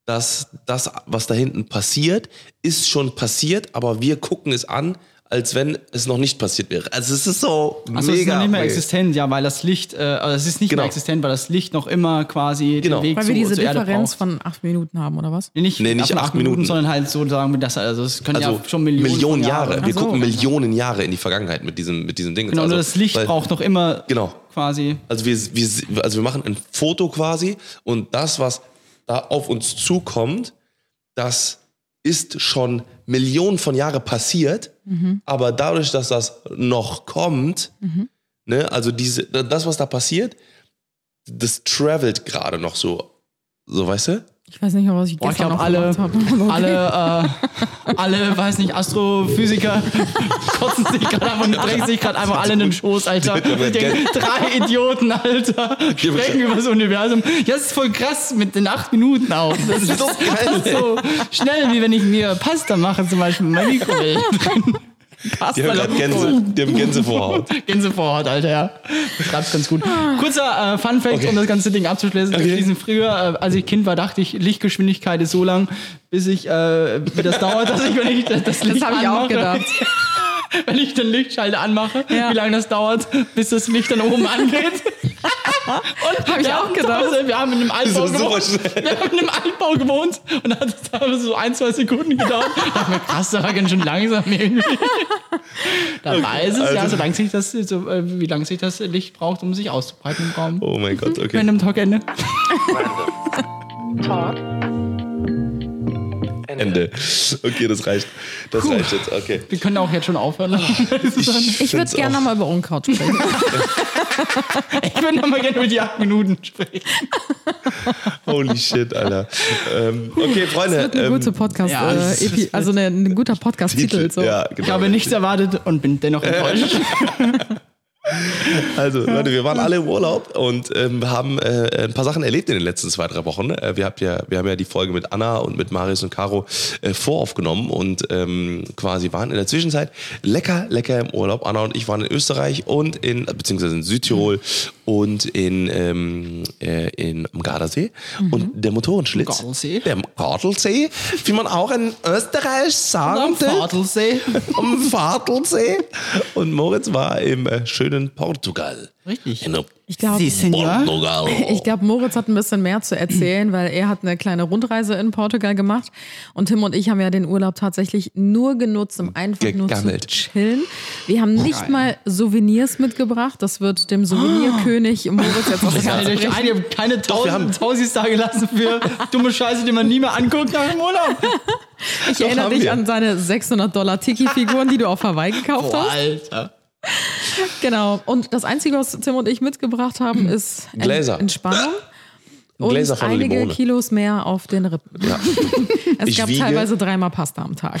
dass das, was da hinten passiert, ist schon passiert, aber wir gucken es an, als wenn es noch nicht passiert wäre. Also es ist so
Also es ist
mega.
noch nicht mehr existent, ja, weil das Licht, äh, also es ist nicht
Genau.
mehr existent, weil das Licht noch immer quasi
Genau.
den Weg
Weil
zu,
wir diese Differenz von acht Minuten haben, oder was?
Nee, nicht,
Nee, nicht acht Minuten.
sondern halt so sagen wir das, also es können
Also
ja schon Millionen, von
Jahre.
Jahren-
Wir
so.
gucken Millionen Jahre in die Vergangenheit mit diesem, mit diesem Ding.
Genau,
also,
nur das Licht
weil-
braucht noch immer
Genau.
quasi.
Also wir, wir, also wir machen ein Foto quasi und das, was da auf uns zukommt, das ist schon Millionen von Jahren passiert, aber dadurch, dass das noch kommt, ne, also diese, das, was da passiert, das travelt gerade noch so, so weißt du?
Ich weiß nicht was ich
Boah, ich
gestern
glaube,
noch
alle,
gemacht habe.
alle, äh, alle, weiß nicht, Astrophysiker kotzen sich gerade einfach und drängen sich gerade einfach alle in den Schoß, Alter. Ich denke, drei Idioten, Alter, sprechen über das Universum. Ja, das ist voll krass mit den acht Minuten auch. Das ist,
so geil,
so schnell, wie wenn ich mir Pasta mache, zum Beispiel mit meinem Mikrowelle.
Die haben gerade Gänse, die haben Gänsevorhaut.
Gänsevorhaut, Alter, ja. Klappt ganz gut. Kurzer äh, Fun Fact, um das ganze Ding abzuschließen.
Okay.
schließen. Früher, äh, als ich Kind war, dachte ich, Lichtgeschwindigkeit ist so lang, bis ich, äh, wie das dauert, dass ich, wenn ich das, das Licht
Das habe ich auch
anmache,
gedacht.
wenn ich den Lichtschalter anmache,
Ja.
wie lange das dauert, bis das Licht dann oben angeht. Und
Hab ich auch gedacht.
Hause- Wir haben in einem Altbau
super
gewohnt.
schnell.
Wir haben in einem Altbau gewohnt und hat es teilweise so ein, zwei Sekunden gedauert. Ich dachte mir, krass, das war ganz schön langsam irgendwie. Da weiß es ja,
also-
solange sich das, so, äh, wie lange sich das Licht braucht, um sich auszubreiten im Raum.
Oh mein Gott, okay.
Random Talk Ende.
Ende. Okay, das reicht. Das reicht jetzt, okay.
Wir können auch jetzt schon aufhören.
Ich würde
find's
gerne nochmal über Unkraut sprechen.
Ich würde nochmal gerne über die acht Minuten sprechen.
Holy shit, Alter. Ähm, okay, Freunde.
Das wird eine
ähm,
gute Podcast,
ja,
äh, Epi- also ein guter Podcast-Titel. So.
Ja, genau.
Ich habe nichts erwartet und bin dennoch enttäuscht.
Also, Leute, wir waren alle im Urlaub und ähm, haben äh, ein paar Sachen erlebt in den letzten zwei, drei Wochen. Äh, wir, habt ja, wir haben ja die Folge mit Anna und mit Marius und Caro äh, voraufgenommen und ähm, quasi waren in der Zwischenzeit lecker, lecker im Urlaub. Anna und ich waren in Österreich und in, beziehungsweise in Südtirol und in, ähm, äh, in, am Gardasee. Und der Motorenschlitz,
Gardasee?
der Gardasee, wie man auch in Österreich sagen
Am Viertelsee.
am Vaternsee. Und Moritz war im äh, schönen Portugal.
Richtig.
In der
Ich glaube.
Portugal.
Ich glaube, Moritz hat ein bisschen mehr zu erzählen, weil er hat eine kleine Rundreise in Portugal gemacht und Tim und ich haben ja den Urlaub tatsächlich nur genutzt, um einfach
Gegammelt.
nur zu chillen. Wir haben nicht mal Souvenirs mitgebracht. Das wird dem Souvenirkönig Moritz jetzt Herz
Keine,
brechen.
eine, keine tausend Tausis da gelassen für dumme Scheiße, die man nie mehr anguckt nach dem Urlaub.
Ich erinnere
haben
dich
wir.
an seine 600 Dollar Tiki-Figuren, die du auf Hawaii gekauft
Boah,
hast.
Alter.
Genau. Und das Einzige, was Tim und ich mitgebracht haben, ist Ent-
Gläser.
Entspannung. Und
Gläser von
einige
Limone.
Kilos mehr auf den Rippen.
Ja.
Es
Ich
gab
wiege-
teilweise dreimal Pasta am Tag.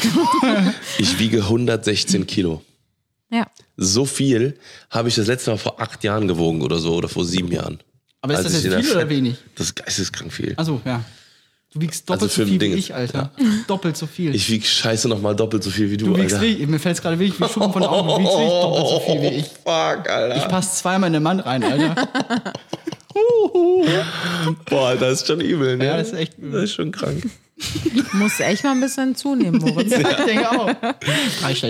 Ich wiege 116 Kilo.
ja.
So viel habe ich das letzte Mal vor acht Jahren gewogen oder so oder vor sieben Jahren.
Aber ist das jetzt viel oder wenig?
Das ist geisteskrank viel.
Achso, ja. Du wiegst
Also
doppelt
für
so viel wie ich, Alter. Doppelt so viel.
Ich wiege scheiße nochmal doppelt so viel wie du,
du wiegst
Alter.
wirklich, mir fällt es gerade wirklich wie Schuppen von den Augen. Du wiegst wirklich doppelt so viel wie ich.
Fuck, Alter.
Ich passe zweimal in den Mann rein, Alter.
Boah, das ist schon übel, ne?
Ja, das ist echt übel.
Das ist schon krank.
Muss echt mal ein bisschen zunehmen, Moritz.
Ich denke auch.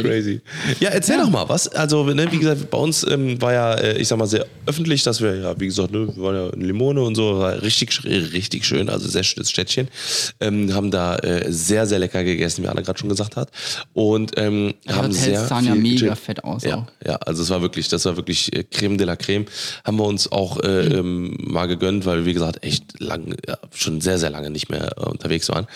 Crazy. Ja, erzähl doch mal was. Also, ne, wie gesagt, bei uns ähm, war ja, äh, ich sag mal, sehr öffentlich, dass wir, ja, wie gesagt, ne, wir waren ja in Limone und so, war richtig, sch- richtig schön, also sehr schönes Städtchen. Ähm, haben da äh, sehr, sehr lecker gegessen, wie Anna gerade schon gesagt hat. Und ähm, haben
Hotels
sehr
sahen ja
viel
mega
gechillt.
fett aus
Ja,
auch.
ja, also es war wirklich, das war wirklich äh, Creme de la Creme. Haben wir uns auch äh, ähm, mal gegönnt, weil wir, wie gesagt, echt lang, ja, schon sehr, sehr lange nicht mehr äh, unterwegs waren.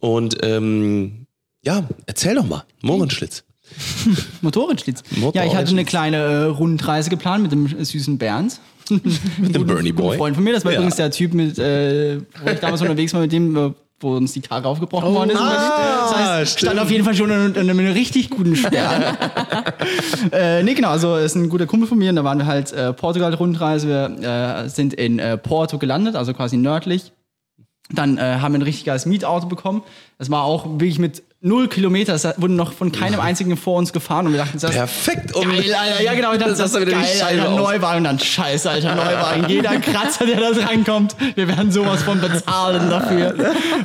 Und ähm, ja, erzähl doch mal, Mohrenschlitz.
Motorradschlitz.
Motorradschlitz.
Ja, ich hatte eine kleine äh, Rundreise geplant mit dem süßen Bernd. mit
dem Bernie Boy.
Freund von mir. Das war
Ja.
übrigens der Typ, mit, äh, wo ich damals unterwegs war mit dem, äh, wo uns die Karre aufgebrochen worden ist. das heißt,
stimmt.
stand auf jeden Fall schon unter einem richtig guten Stern. äh, nee, genau, also ist ein guter Kumpel von mir und da waren wir halt äh, Portugal-Rundreise. Wir äh, sind in äh, Porto gelandet, also quasi nördlich. Dann äh, haben wir ein richtig geiles Mietauto bekommen. Das war auch wirklich mit null Kilometer. Das wurde noch von keinem einzigen vor uns gefahren und wir dachten, das
Perfekt, um
Geil, Alter. Ja, genau. Ich dachte,
Das
das,
hast du
ist
wieder die
geil, Alter. Neuwagen und dann scheiße, Alter, Neuwagen. Jeder Kratzer, der da reinkommt, wir werden sowas von bezahlen dafür.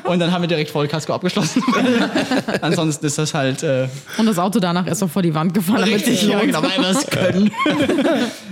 Und dann haben wir direkt Vollkasko abgeschlossen. Ansonsten ist das halt äh,
Und das Auto danach ist auch vor die Wand gefahren. damit es
richtig,
sich
ja, genau, weil wir es können.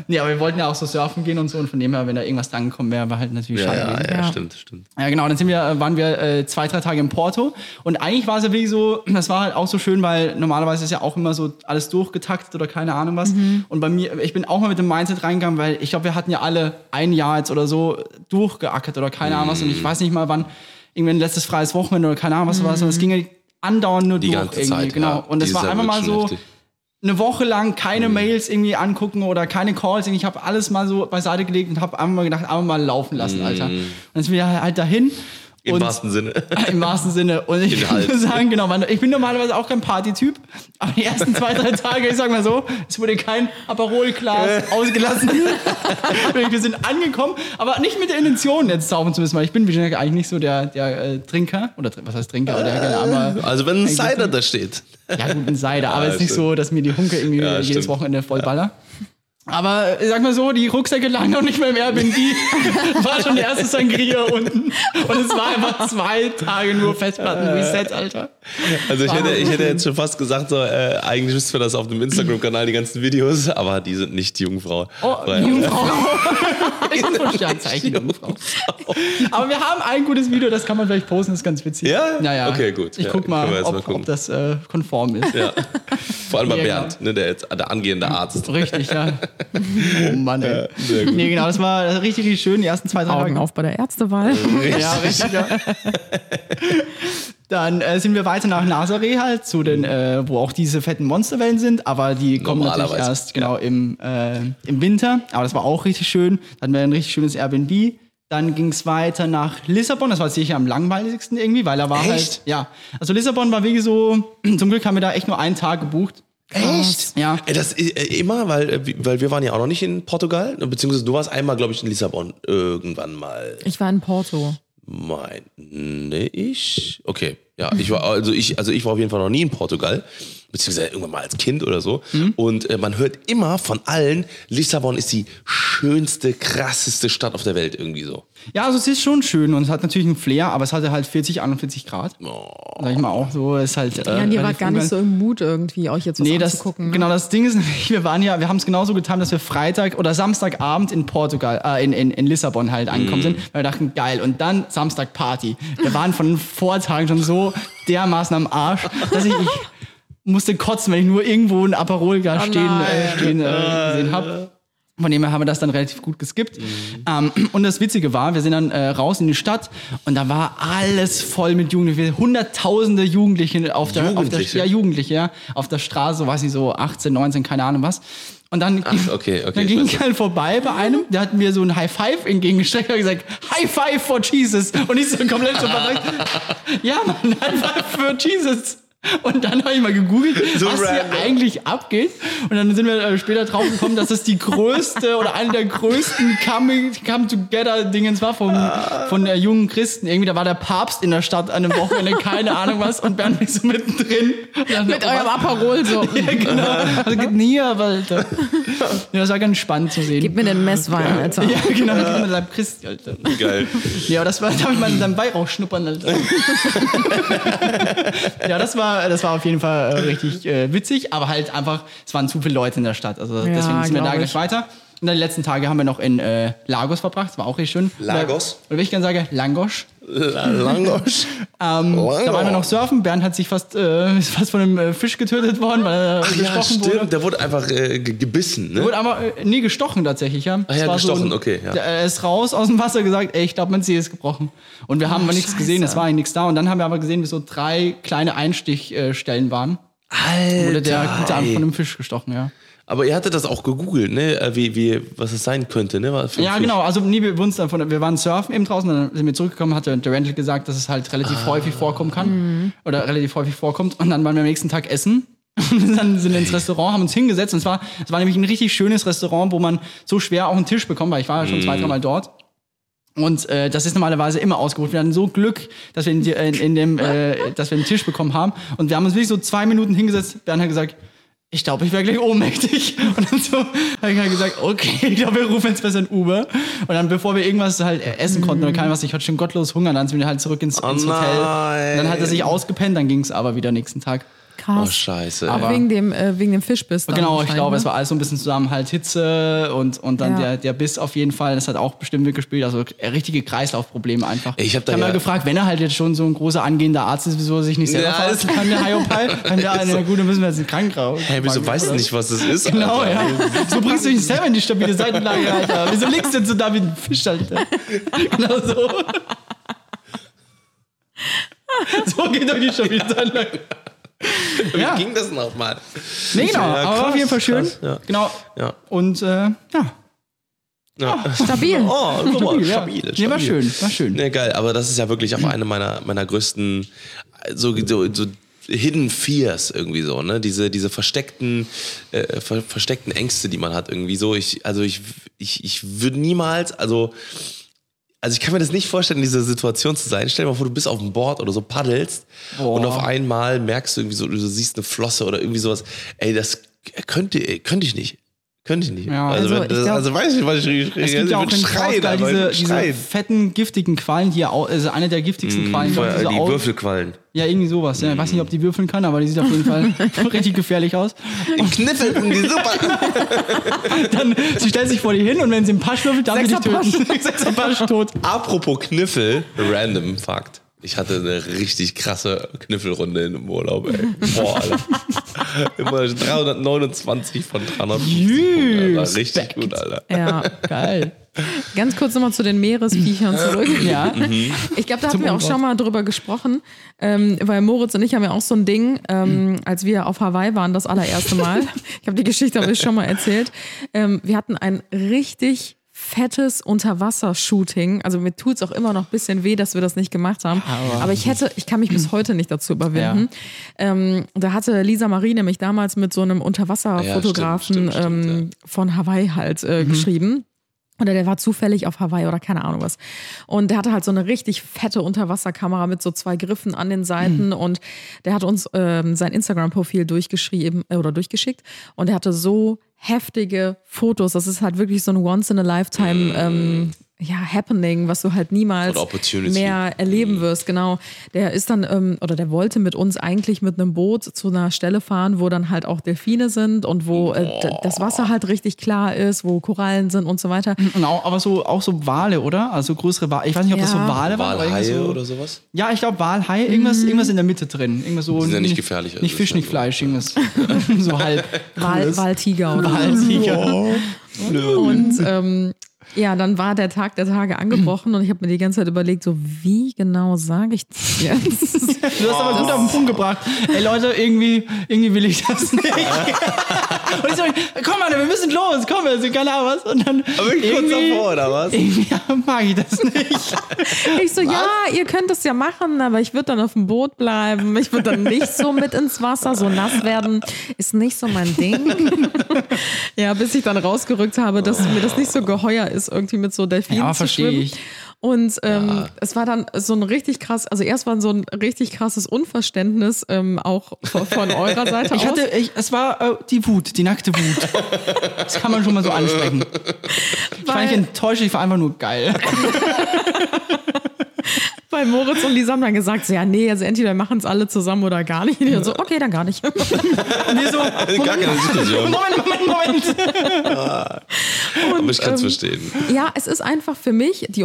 nee, aber wir wollten ja auch so surfen gehen und so und von dem her, wenn da irgendwas dran gekommen wäre, war halt natürlich
Ja,
schade.
ja, ja,
Ja.
stimmt, stimmt.
Ja, genau. Dann sind wir, äh, waren wir äh, zwei, drei Tage in Porto. Und eigentlich war es ja wirklich so, das war halt auch so schön, weil normalerweise ist ja auch immer so alles durchgetaktet oder keine Ahnung was. Und bei mir, ich bin auch mal mit dem Mindset reingegangen, weil ich glaube, wir hatten ja alle ein Jahr jetzt oder so durchgeackert oder keine Ahnung was. Und ich weiß nicht mal, wann irgendwie ein letztes freies Wochenende oder keine Ahnung was war. Und es ging ja andauernd nur
Die
durch
ganze
irgendwie.
Zeit.
genau.
Ja.
Und es war
Jahr
einfach mal so
heftig.
eine Woche lang keine Mails irgendwie angucken oder keine Calls. Ich habe alles mal so beiseite gelegt und habe einfach mal gedacht, einfach mal laufen lassen, Alter. Und dann sind wir halt dahin.
Im
und
wahrsten Sinne.
im wahrsten Sinne. Und ich
In Hals.
muss sagen, genau, ich bin normalerweise auch kein Partytyp, aber die ersten zwei, drei Tage, ich sag mal so, es wurde kein Aperolglas ausgelassen. wir sind angekommen, aber nicht mit der Intention, jetzt saufen zu müssen, weil ich bin wie gesagt, eigentlich nicht so der, der äh, Trinker, oder was heißt Trinker, oder aber
Also wenn ein Cider da steht.
ja, gut, ein Cider, aber
Ja,
es ist nicht so, dass mir die Hunke irgendwie
Ja,
jedes
stimmt.
Wochenende vollballer. Aber ich sag mal so, die Rucksäcke lagen noch nicht mehr im Airbnb. war schon der erste Sangria unten. Und es war einfach zwei Tage nur Festplatten-Reset, Alter.
Also ich hätte, ich hätte jetzt schon fast gesagt, so, äh, eigentlich müssten wir das auf dem Instagram-Kanal, die ganzen Videos, aber die sind nicht Jungfrau.
Oh,
Weil-
Jungfrau. Sternzeichen Jungfrau. Aber wir haben ein gutes Video, das kann man vielleicht posten, das ist ganz witzig.
Ja?
Naja.
Okay, gut.
Ich
Ja,
guck mal, ob,
mal
ob das äh, konform ist.
Ja. Vor allem bei
Ja,
Bernd, ne, der, jetzt, der angehende Arzt.
Richtig, ja. Oh Mann, ey.
sehr gut.
Nee, genau, das war richtig, richtig schön, die ersten zwei, drei
Augen
Tage.
auf bei der Ärztewahl.
Ja, richtig, ja. Dann äh, sind wir weiter nach Nazaré halt, zu den, äh, wo auch diese fetten Monsterwellen sind, aber die kommen natürlich erst genau im, äh, im Winter. Aber das war auch richtig schön. Dann hatten wir ein richtig schönes Airbnb. Dann ging es weiter nach Lissabon. Das war sicher am langweiligsten irgendwie, weil er war halt.
Echt?
Ja. Also Lissabon war wirklich so. Zum Glück haben wir da echt nur einen Tag gebucht.
Echt?
Ja.
Ey, das ist, äh, immer, weil, äh, weil wir waren ja auch noch nicht in Portugal, beziehungsweise du warst einmal, glaube ich, in Lissabon irgendwann mal.
Ich war in Porto.
Meine ich? Okay. Ja, ich war, also ich, also ich war auf jeden Fall noch nie in Portugal, beziehungsweise irgendwann mal als Kind oder so.
Mhm.
Und äh, man hört immer von allen, Lissabon ist die schönste, krasseste Stadt auf der Welt irgendwie so.
Ja, also es ist schon schön und es hat natürlich einen Flair, aber es hatte halt 40, 41 Grad. Sag ich mal auch so, ist halt. Äh,
Ja, und ihr wart gar nicht so im Mut irgendwie, euch jetzt was
Nee, das,
anzugucken. ne?
genau, das Ding ist wir waren ja, wir haben es genauso getan, dass wir Freitag oder Samstagabend in Portugal, äh, in, in, in Lissabon halt angekommen
Mhm.
sind, weil wir dachten, geil, und dann Samstag Party. Wir waren von den Vortagen schon so dermaßen am Arsch, dass ich, ich musste kotzen, wenn ich nur irgendwo ein Aperol gar
Oh
stehen, äh, stehen äh, gesehen habe. Von dem her haben wir das dann relativ gut geskippt. Ähm, und das Witzige war, wir sind dann äh, raus in die Stadt und da war alles voll mit Jugendlichen. Hunderttausende Jugendliche auf der, auf der
Jugendliche?
ja, Jugendliche, ja, auf der Straße, weiß ich, so 18, 19, keine Ahnung was. Und dann, ging-
okay, okay,
dann
ich
ging ich halt vorbei bei einem, der hat mir so ein High Five entgegengestreckt und gesagt, High Five for Jesus. Und ich so komplett so verrückt. Ja, Mann, High Five for Jesus. Und dann habe ich mal gegoogelt,
So
was hier
random.
eigentlich abgeht. Und dann sind wir äh, später drauf gekommen, dass das die größte oder eine der größten Come-Together-Dingens war vom, von der jungen Christen. Irgendwie, da war der Papst in der Stadt an einem Wochenende, keine Ahnung was, und Bernd mich so mittendrin. Dann,
Mit eurem? Aperol so.
Ja, genau. Also geht näher, Alter. Ja, das war ganz spannend zu sehen.
Gib mir den Messwein, Alter.
ja, genau, gib mir Leib Christi, Alter.
Geil.
Ja, aber das war, da habe ich mal in seinem Weihrauch schnuppern, Alter. ja, das war, das war auf jeden Fall äh, richtig äh, witzig, aber halt einfach, es waren zu viele Leute in der Stadt. Also deswegen sind wir da gleich
ich.
weiter. Und dann die letzten Tage haben wir noch in äh, Lagos verbracht, das war auch richtig schön.
Lagos?
Oder, oder wie ich gerne sage, Langos.
Langosch.
Ähm, da waren wir noch surfen. Bernd hat sich fast, äh, ist fast von einem äh, Fisch getötet worden, weil er
Ach ja,
gestochen
stimmt.
wurde.
Der wurde einfach äh, ge- gebissen, ne?
Wurde aber äh, nie gestochen tatsächlich, ja.
Ach ja, gestochen,
ein-
okay, ja.
der- Er ist raus aus dem Wasser gesagt, ey, ich glaube, mein Zeh ist gebrochen. Und wir haben aber nichts gesehen, es war eigentlich nichts da. Und dann haben wir aber gesehen, wie so drei kleine Einstichstellen waren.
Alter.
Wurde der gute
ey.
von einem Fisch gestochen, ja.
Aber ihr hattet das auch gegoogelt, ne? Äh, Wie, wie, was es sein könnte, ne? Ein
Ja, genau. Also nee, wir, wurden's dann von, wir waren surfen eben draußen, dann sind wir zurückgekommen, hat der der Randall gesagt, dass es halt relativ
Ah.
häufig vorkommen kann. Oder relativ häufig vorkommt. Und dann waren wir am nächsten Tag essen. Und dann sind wir ins Restaurant, haben uns hingesetzt. Und zwar, es war nämlich ein richtig schönes Restaurant, wo man so schwer auch einen Tisch bekommt, weil ich war ja schon
Mhm.
zwei, dreimal dort. Und äh, das ist normalerweise immer ausgebucht. Wir hatten so Glück, dass wir, in, in, in dem, äh, dass wir einen Tisch bekommen haben. Und wir haben uns wirklich so zwei Minuten hingesetzt. Bernd hat gesagt, ich glaube, ich wäre gleich ohnmächtig. Und dann so habe ich halt gesagt, okay, ich glaube, wir rufen jetzt besser ein Uber. Und dann, bevor wir irgendwas halt äh, essen konnten oder kein was, ich hatte schon gottlos Hunger, dann sind wir halt zurück ins, ins Hotel. Und dann hat er sich ausgepennt, dann ging es aber wieder nächsten Tag.
Krass.
Oh, scheiße.
Auch wegen dem, äh, wegen dem Fischbiss.
Genau, ich glaube,
ne?
es war alles so ein bisschen zusammen halt Hitze und, und dann
Ja.
der, der Biss auf jeden Fall. Das hat auch bestimmt mitgespielt. Also äh, richtige Kreislaufprobleme einfach.
Ich hab da
ich habe
ja-
mal gefragt, wenn er halt jetzt schon so ein großer angehender Arzt ist, wieso er sich nicht selber
Ja,
verlassen kann, der Hyopai. Dann ja, na gut, dann müssen wir jetzt in Krankenhaus.
Hey, wieso weißt du nicht, was das ist?
Genau,
Alter?
ja. So bringst du dich selber in die stabile Seitenlage, Alter. Wieso legst du denn so da wie ein Fisch, Alter? Genau so. So geht doch die stabile Seitenlage.
Wie
Ja.
ging das nochmal?
Nee, genau,
Ja,
aber auf jeden Fall schön.
krass, ja.
Genau.
Ja.
Und äh, ja,
ja.
Stabil.
Oh, guck mal,
stabil, ja.
stabil,
Nee, war
stabil.
schön, war schön.
Ja, geil, aber das ist ja wirklich auch eine meiner, meiner größten so, so, so Hidden Fears irgendwie so, ne? Diese, diese versteckten, äh, ver versteckten Ängste, die man hat irgendwie so. Ich, also ich, ich, ich würde niemals, also, also ich kann mir das nicht vorstellen, in dieser Situation zu sein. Stell dir mal vor, du bist auf dem Board oder so paddelst
Boah.
und auf einmal merkst du irgendwie so, du siehst eine Flosse oder irgendwie sowas. Ey, das könnte, könnte ich nicht. Könnte ich nicht.
Ja,
also,
also
wenn,
ich
das,
glaub-
also weiß ich, was ich rede.
Es gibt ja auch in Portugal diese, diese fetten, giftigen Quallen, die ja auch, also eine der giftigsten Quallen.
die
glaub ich, diese Au-
Würfelquallen.
Ja, irgendwie sowas. Ja. Ich weiß nicht, ob die würfeln kann, aber die sieht auf jeden Fall richtig gefährlich aus.
Kniffeln die super.
Dann, sie stellt sich vor die hin und wenn sie einen Pasch würfelt, darf sie dich töten. Sechser Pasch tot.
Apropos Kniffel, random Fakt. Ich hatte eine richtig krasse Kniffelrunde im Urlaub, ey. Boah, Alter. Immer 329 von 350 Punkten, Alter. Richtig gut, Alter.
Ja.
Geil.
Ganz kurz nochmal zu den Meeresviechern zurück.
Ja.
Ich glaube, da hatten wir auch schon mal drüber gesprochen, ähm, weil Moritz und ich haben ja auch so ein Ding, ähm, als wir auf Hawaii waren, das allererste Mal. Ich habe die Geschichte ich schon mal erzählt. Ähm, wir hatten ein richtig fettes Unterwassershooting. Also mir tut es auch immer noch ein bisschen weh, dass wir das nicht gemacht haben. Aber, ich hätte, ich kann mich bis heute nicht dazu überwinden. Ähm, da hatte Lisa Marie nämlich damals mit so einem Unterwasserfotografen
Ja,
ähm, von Hawaii halt äh, geschrieben. Oder der war zufällig auf Hawaii oder keine Ahnung was. Und der hatte halt so eine richtig fette Unterwasserkamera mit so zwei Griffen an den Seiten. Und der hat uns ähm, sein Instagram-Profil durchgeschrieben äh, oder durchgeschickt. Und er hatte so heftige Fotos. Das ist halt wirklich so ein Once-in-a-Lifetime ähm, ja, Happening, was du halt niemals mehr erleben wirst. Genau. Der ist dann, ähm, oder der wollte mit uns eigentlich mit einem Boot zu einer Stelle fahren, wo dann halt auch Delfine sind und wo äh, das Wasser halt richtig klar ist, wo Korallen sind und so weiter.
Auch, aber so, auch so Wale, oder? Also größere Wale. Ich weiß nicht, ob das so
Ja.
Wale waren.
Walhaie
so,
oder sowas?
Ja, ich glaube Walhai, irgendwas, irgendwas in der Mitte drin. Irgendwas so
Die sind ja nicht gefährlich, also
Nicht Fisch,
ja
nicht Fleisch, irgendwas so halb.
Wal. Waltiger oder
Waltiger.
Und ähm, ja, dann war der Tag der Tage angebrochen und ich habe mir die ganze Zeit überlegt, so wie genau sage ich das jetzt?
Du hast aber gut auf den Punkt gebracht. Ey Leute, irgendwie, irgendwie will ich das nicht. Und ich so, komm mal, wir müssen los, komm, also keine Ahnung was. Und dann
Aber wirklich kurz davor, oder was?
Irgendwie mag ich das nicht.
Ich so, ja, ihr könnt es ja machen, aber ich würde dann auf dem Boot bleiben. Ich würde dann nicht so mit ins Wasser, so nass werden, ist nicht so mein Ding. Ja, bis ich dann rausgerückt habe, dass mir das nicht so geheuer ist, irgendwie mit so Delfinen
Ja,
zu schwimmen.
ich.
Und ähm, es war dann so ein richtig krass, also erst war so ein richtig krasses Unverständnis ähm, auch von, von eurer Seite
Ich
aus.
hatte, ich, es war äh, die Wut, die nackte Wut. Das kann man schon mal so ansprechen. Ich war
Weil-
nicht enttäuscht, ich war einfach nur geil.
Weil Moritz und Lisa haben dann gesagt, so, ja, nee, also entweder wir machen es alle zusammen oder gar nicht. Und ich so, okay, dann gar nicht.
Und wir so,
Gar keine Diskussion.
Moment, Moment, Moment.
Aber ich kann es
ähm,
verstehen.
Ja, es ist einfach für mich, die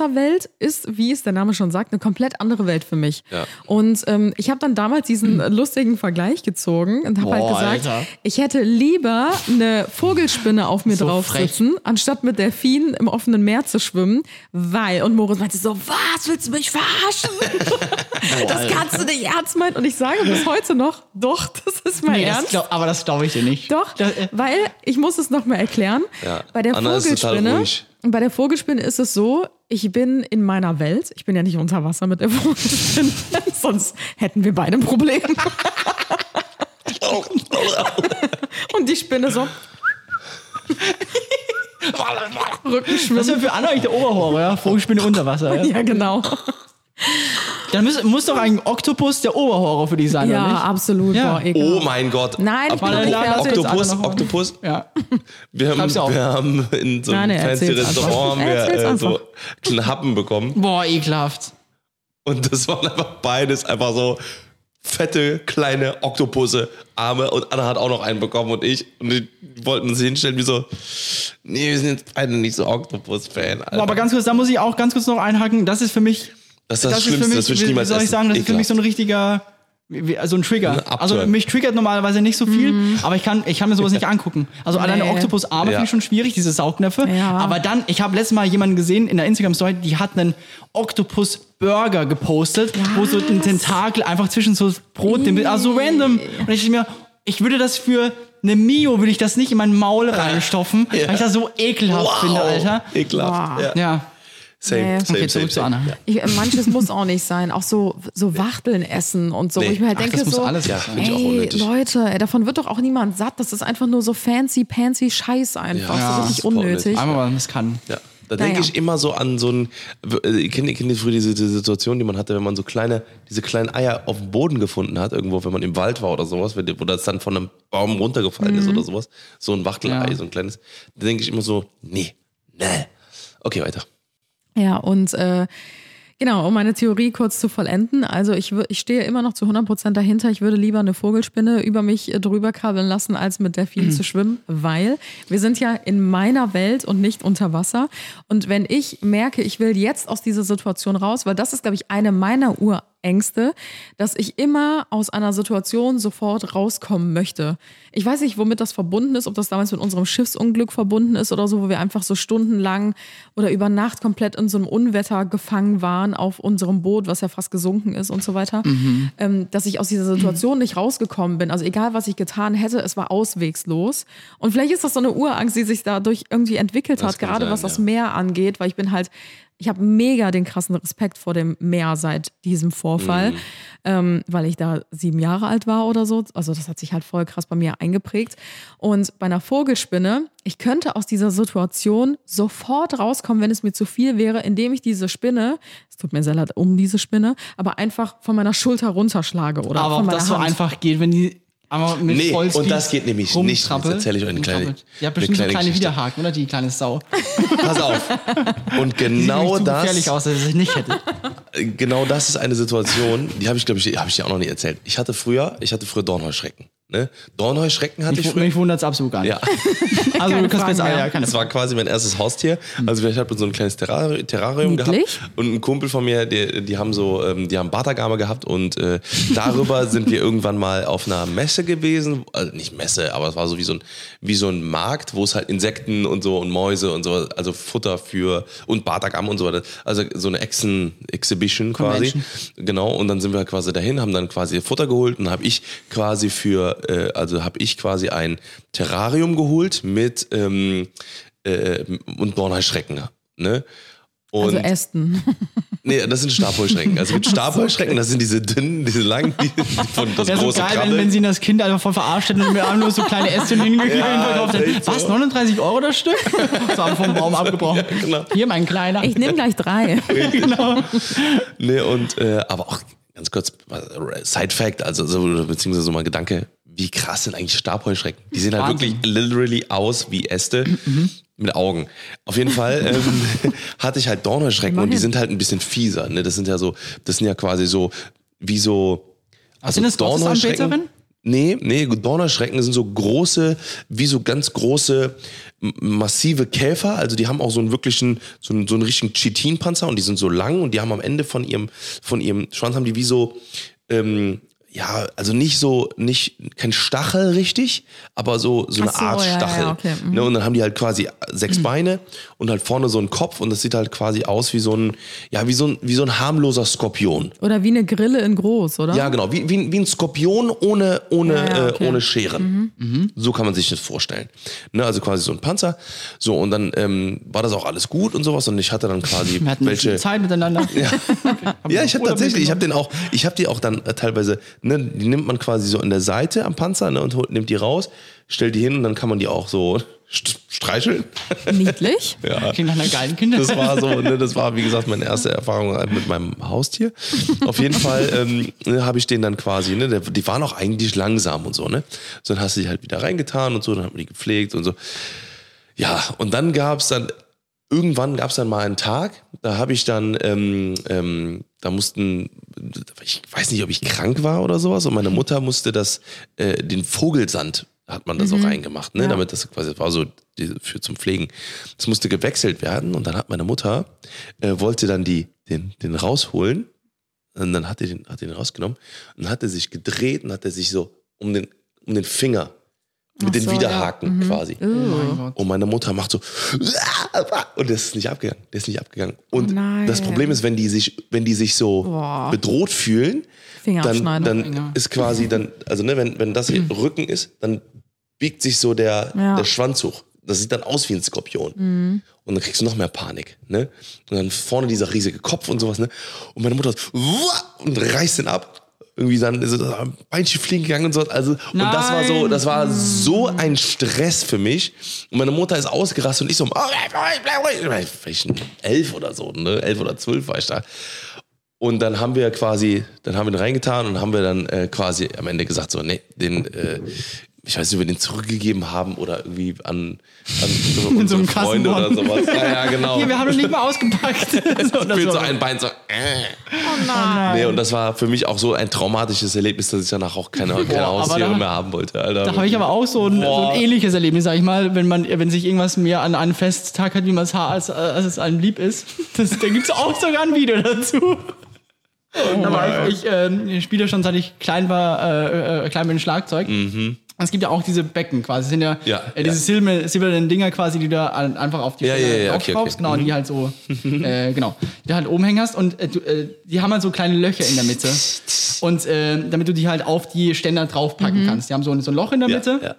Unterwasserwelt ist, wie es der Name schon sagt, eine komplett andere Welt für mich.
Ja.
Und ähm, ich habe dann damals diesen lustigen Vergleich gezogen und habe halt gesagt,
Alter.
ich hätte lieber eine Vogelspinne auf mir
So
drauf
frech.
sitzen, anstatt mit Delfinen im offenen Meer zu schwimmen, weil, und Moritz meinte so, was, willst du mich verarschen? das kannst du nicht ernst meinen. Und ich sage bis heute noch, doch, das ist mein
Nee,
Ernst.
glaub, aber das glaube ich dir nicht.
Doch,
äh,
weil ich muss es noch mal erklären.
Ja.
Bei der
Anna ist total
Vogelspinne,
ruhig.
bei der Vogelspinne ist es so, ich bin in meiner Welt. Ich bin ja nicht unter Wasser mit der Vogelspinne, sonst hätten wir beide ein Problem. Und die Spinne so. Rückenschwimmen.
das ist ja für Anna eigentlich der Oberhorror, ja? Vogelspinne unter Wasser. Ja?
Ja, genau.
Dann muss, muss doch ein Oktopus der Oberhorror für dich sein,
Ja,
oder nicht?
absolut.
Ja.
Boah, ekelhaft.
Oh mein Gott.
Nein, ich bin nicht fertig.
Oktopus, Oktopus.
Ja.
Wir haben,
auf.
wir haben in so einem
Nein,
fancy Restaurant haben wir, äh, so kleine Happen bekommen.
Boah, ekelhaft.
Und das waren einfach beides einfach so fette, kleine Oktopusse, Arme. Und Anna hat auch noch einen bekommen und ich. Und die wollten uns hinstellen wie so, nee, wir sind jetzt beide nicht so Oktopus-Fan.
Aber ganz kurz, da muss ich auch ganz kurz noch einhaken. Das ist für mich.
Das ist das
für
Schlimmste,
mich,
das will ich niemals
soll ich sagen, das ist für mich so ein richtiger. Also ein Trigger.
Ein.
Also mich triggert normalerweise nicht so viel, aber ich kann, ich kann mir sowas nicht angucken. Also alleine
Nee.
Oktopusarme
Ja.
finde ich schon schwierig, diese Saugnäpfe.
Ja.
Aber dann, ich habe letztes Mal jemanden gesehen in der Instagram-Story, die hat einen Oktopus-Burger gepostet, wo so ein Tentakel einfach zwischen so Brot, dem, also so random. Und ich dachte mir, ich würde das für eine Mio, würde ich das nicht in mein Maul reinstopfen, weil ich das so ekelhaft finde, Alter.
Ekelhaft. Ja.
Ja,
Same,
Nee.
same,
okay,
same, same.
Anna.
Ja.
Ich, äh, manches muss auch nicht sein. Auch so, so Wachteln essen und so.
Nee.
Ich mir halt
Ach,
denke,
das muss
so,
alles
Ja,
sein.
finde ich auch
ey,
unnötig.
Leute, ey, davon wird doch auch niemand satt. Das ist einfach nur so fancy, pansy Scheiß einfach.
Ja,
so richtig
unnötig.
unnötig.
Einmal, weil man es kann.
Ja. Da denke
Naja.
ich immer so an so ein, äh, kennt ihr, kennt ihr früher diese, diese Situation, die man hatte, wenn man so kleine, diese kleinen Eier auf dem Boden gefunden hat, irgendwo, wenn man im Wald war oder sowas, wenn- wo das dann von einem Baum runtergefallen ist oder sowas, so ein Wachtelei,
Ja.
so ein kleines, da denke ich immer so, nee, nee. Okay, weiter.
Ja, und äh, genau, um meine Theorie kurz zu vollenden. Also ich, ich stehe immer noch zu 100% dahinter. Ich würde lieber eine Vogelspinne über mich äh, drüber krabbeln lassen, als mit Delfinen zu schwimmen, weil wir sind ja in meiner Welt und nicht unter Wasser. Und wenn ich merke, ich will jetzt aus dieser Situation raus, weil das ist, glaube ich, eine meiner Urängste, dass ich immer aus einer Situation sofort rauskommen möchte. Ich weiß nicht, womit das verbunden ist, ob das damals mit unserem Schiffsunglück verbunden ist oder so, wo wir einfach so stundenlang oder über Nacht komplett in so einem Unwetter gefangen waren auf unserem Boot, was ja fast gesunken ist und so weiter, ähm, dass ich aus dieser Situation nicht rausgekommen bin. Also egal, was ich getan hätte, es war auswegslos. Und vielleicht ist das so eine Urangst, die sich dadurch irgendwie entwickelt
Das
hat, gerade
sein,
was das
ja.
Meer angeht, weil ich bin halt ich habe mega den krassen Respekt vor dem Meer seit diesem Vorfall,
Mhm.
ähm, weil ich da sieben Jahre alt war oder so. Also das hat sich halt voll krass bei mir eingeprägt. Und bei einer Vogelspinne, ich könnte aus dieser Situation sofort rauskommen, wenn es mir zu viel wäre, indem ich diese Spinne, es tut mir sehr leid um diese Spinne, aber einfach von meiner Schulter runterschlage oder
Aber
von
ob
meiner
das so
Hand.
einfach geht, wenn die einmal mit
Nee,
Vollspeed
und das geht nämlich nicht. Jetzt erzähle ich euch eine
und
kleine-.
Die hat
eine
bestimmt
kleine
so kleine. Widerhaken, oder? Die kleine Sau.
Pass auf. Und genau das,
gefährlich aus, dass ich nicht hätte.
genau das ist eine Situation, die habe ich, glaube ich, habe ich dir auch noch nie erzählt. Ich hatte früher, ich hatte früher Dornheuschrecken. Ne? Dornheuschrecken hatte ich
Mich,
früher.
mich wundert es absolut gar nicht.
Ja.
Also du kannst sagen,
mehr.
ja, keine
Das war quasi mein erstes Haustier. Also ich habe so ein kleines Terrari Terrarium
Niedlich.
gehabt und ein Kumpel von mir, die, die haben so, ähm, die haben Bartagame gehabt und äh, darüber sind wir irgendwann mal auf einer Messe gewesen, also nicht Messe, aber es war so wie so ein wie so ein Markt, wo es halt Insekten und so und Mäuse und so, also Futter für und Bartagame und so weiter, also so eine Echsen Exhibition quasi,
Convention.
genau. Und dann sind wir quasi dahin, haben dann quasi Futter geholt und habe ich quasi für, äh, also habe ich quasi ein Terrarium geholt mit ähm, äh, und Dornheuschrecken. Ne? Und
Also Ästen.
nee, das sind Stabheuschrecken. Also gibt Stabheuschrecken, das sind diese dünnen, diese langen, die, von das
Wäre so
große
geil, wenn, wenn sie das Kind einfach voll verarscht hätten und mir nur so kleine Ästchen hingekriegt
Ja,
verkauft
so.
Was, 39 Euro das Stück? So haben vom Baum abgebrochen.
genau.
Hier, mein Kleiner.
Ich nehme gleich drei.
Nee, und äh, aber auch ganz kurz, Side Fact, also so, beziehungsweise so mal Gedanke, wie krass sind eigentlich Stabheuschrecken? Die sehen halt
Wahnsinn.
wirklich literally aus wie Äste mit Augen. Auf jeden Fall ähm, hatte ich halt Dornheuschrecken und die sind halt ein bisschen fieser. Ne? Das sind ja so, das sind ja quasi so wie so. Also
sind das Gottesanbeterinnen?
Nee, nee, Dornheuschrecken sind so große, wie so ganz große, massive Käfer. Also die haben auch so einen wirklichen, so einen, so einen richtigen Chitinpanzer und die sind so lang und die haben am Ende von ihrem, von ihrem Schwanz haben die wie so, ähm, ja, also nicht so, nicht, kein Stachel richtig, aber so, so eine
so,
Art
ja, ja,
Stachel.
okay, mhm.
Ne, und dann haben die halt quasi sechs Beine und halt vorne so einen Kopf und das sieht halt quasi aus wie so ein, ja, wie so ein, wie so ein harmloser Skorpion.
Oder wie eine Grille in groß, oder?
Ja, genau, wie, wie, wie ein Skorpion ohne, ohne,
Ja, ja, okay.
äh, ohne Scheren. So kann man sich das vorstellen. Ne, also quasi so ein Panzer. So, und dann ähm, war das auch alles gut und sowas. Und ich hatte dann quasi
Wir hatten welche. Zeit miteinander. Ja,
Ja, ich habe tatsächlich, ich habe den auch, ich habe die auch dann äh, teilweise, ne, die nimmt man quasi so in der Seite am Panzer ne, und holt, nimmt die raus, stellt die hin und dann kann man die auch so st- streicheln.
Niedlich.
Ja.
Klingt nach einer geilen Kinder.
Das war so, ne, das war wie gesagt meine erste Erfahrung mit meinem Haustier. Auf jeden Fall ähm, ne, habe ich den dann quasi, ne, der, die waren auch eigentlich langsam und so, ne. So dann hast du die halt wieder reingetan und so, dann hat man die gepflegt und so. Ja, und dann gab's dann, irgendwann gab's dann mal einen Tag, da habe ich dann, ähm, ähm, da mussten, ich weiß nicht, ob ich krank war oder sowas, und meine Mutter musste das, äh, den Vogelsand hat man das auch reingemacht, ne,
Ja.
damit das quasi, das war so die, für zum Pflegen. Das musste gewechselt werden und dann hat meine Mutter, äh, wollte dann die, den, den rausholen und dann hat er den, hat den rausgenommen und hat er sich gedreht und hat er sich so um den, um den Finger mit
Ach
den
so, ja.
Widerhaken quasi.
Oh mein Gott.
Und meine Mutter macht so und der ist nicht abgegangen. Der ist nicht abgegangen. Und
Oh nein.
das Problem ist, wenn die sich, wenn die sich so
Boah.
bedroht fühlen,
Finger
dann, dann
Finger.
ist quasi dann, also ne, wenn, wenn das hier Rücken ist, dann biegt sich so der,
Ja.
der Schwanz hoch. Das sieht dann aus wie ein Skorpion.
Mhm.
Und dann kriegst du noch mehr Panik, ne? Und dann vorne dieser riesige Kopf und sowas, ne? Und meine Mutter so, und reißt den ab. Irgendwie dann ist das Beinchen fliegen gegangen und so. Also, und das war so,
Nein.
das war so ein Stress für mich. Und meine Mutter ist ausgerastet und ich so, oh, vielleicht elf oder so, ne? Elf oder zwölf war ich da. Und dann haben wir quasi, dann haben wir den reingetan und haben wir dann äh, quasi am Ende gesagt, so, nee, den, äh, ich weiß nicht, ob wir den zurückgegeben haben oder irgendwie an, an so
In so einem
Freunde oder sowas. Ja, ja, genau.
Hier, wir haben noch nicht mal ausgepackt. so, das
Fehlt so ein Bein so. Äh.
oh nein.
Nee, und das war für mich auch so ein traumatisches Erlebnis, dass ich danach auch keine, keine Haustiere
da-
mehr haben wollte. Alter.
Da habe ich aber auch so ein, so ein ähnliches Erlebnis, sag ich mal, wenn man, wenn sich irgendwas mehr an einen Festtag hat, wie man es als, als es einem lieb ist. Das, da gibt es auch sogar ein Video dazu. da war ich, ich, ich spiele schon seit ich klein war, äh, äh, klein bin Schlagzeug. Es gibt ja auch diese Becken quasi. Das sind ja,
Mhm. Ja,
äh, diese
ja.
silbernen, silbernen Dinger quasi, die du an- einfach auf die
Ja,
Stelle
ja, ja, okay, okay. Mhm.
Genau, die halt so, äh, genau, die du halt oben hängst und äh, du, äh, die haben halt so kleine Löcher in der Mitte. Und äh, damit du die halt auf die Ständer draufpacken kannst. Die haben so ein, so ein Loch in der
ja,
Mitte.
ja.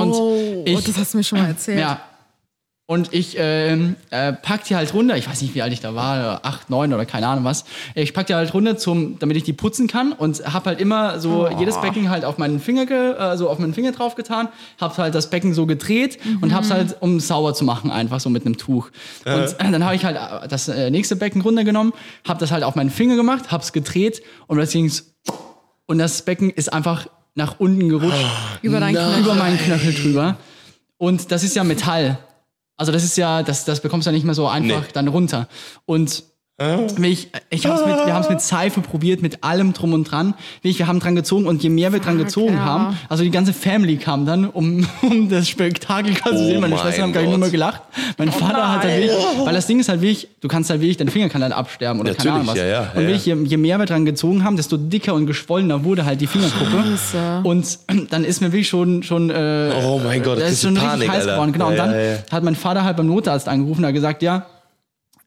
Und
oh,
ich,
das hast du mir schon mal erzählt.
ja. Und ich ähm, äh, pack die halt runter. Ich weiß nicht, wie alt ich da war, acht, neun oder keine Ahnung was. Ich pack die halt runter, zum, damit ich die putzen kann und hab halt immer so jedes Becken halt auf meinen Finger, ge, äh, so auf meinen Finger drauf getan. Hab halt das Becken so gedreht und hab's halt, um es sauber zu machen, einfach so mit einem Tuch. Und äh, dann habe ich halt äh, das äh, nächste Becken runtergenommen, hab das halt auf meinen Finger gemacht, hab's gedreht und plötzlich ging's und das Becken ist einfach nach unten gerutscht
Über deinen Knöchel.
über meinen Knöchel drüber. Und das ist ja Metall. Also das ist ja, das, das bekommst du ja nicht mehr so einfach
Nee.
dann runter. Und ich, ich hab's mit, wir haben es mit Seife probiert, mit allem drum und dran. Wir haben dran gezogen und je mehr wir dran gezogen
ja.
haben, also die ganze Family kam dann, um, um das Spektakel quasi zu
Oh
sehen. Meine
mein
Schwestern haben gar nicht nur mal gelacht. Mein Vater hat halt wirklich, weil das Ding ist halt wirklich, du kannst halt wirklich, dein Finger kann halt absterben oder keine Ahnung was.
Natürlich, ja, ja,
und wirklich, je, je mehr wir dran gezogen haben, desto dicker und geschwollener wurde halt die Fingerkuppe.
Scheiße.
Und dann ist mir wirklich schon, schon äh,
Oh mein Gott,
da
das
ist schon
Panik,
richtig heiß geworden. Genau,
Ja,
und dann
ja, ja.
hat mein Vater halt beim Notarzt angerufen und hat gesagt, ja,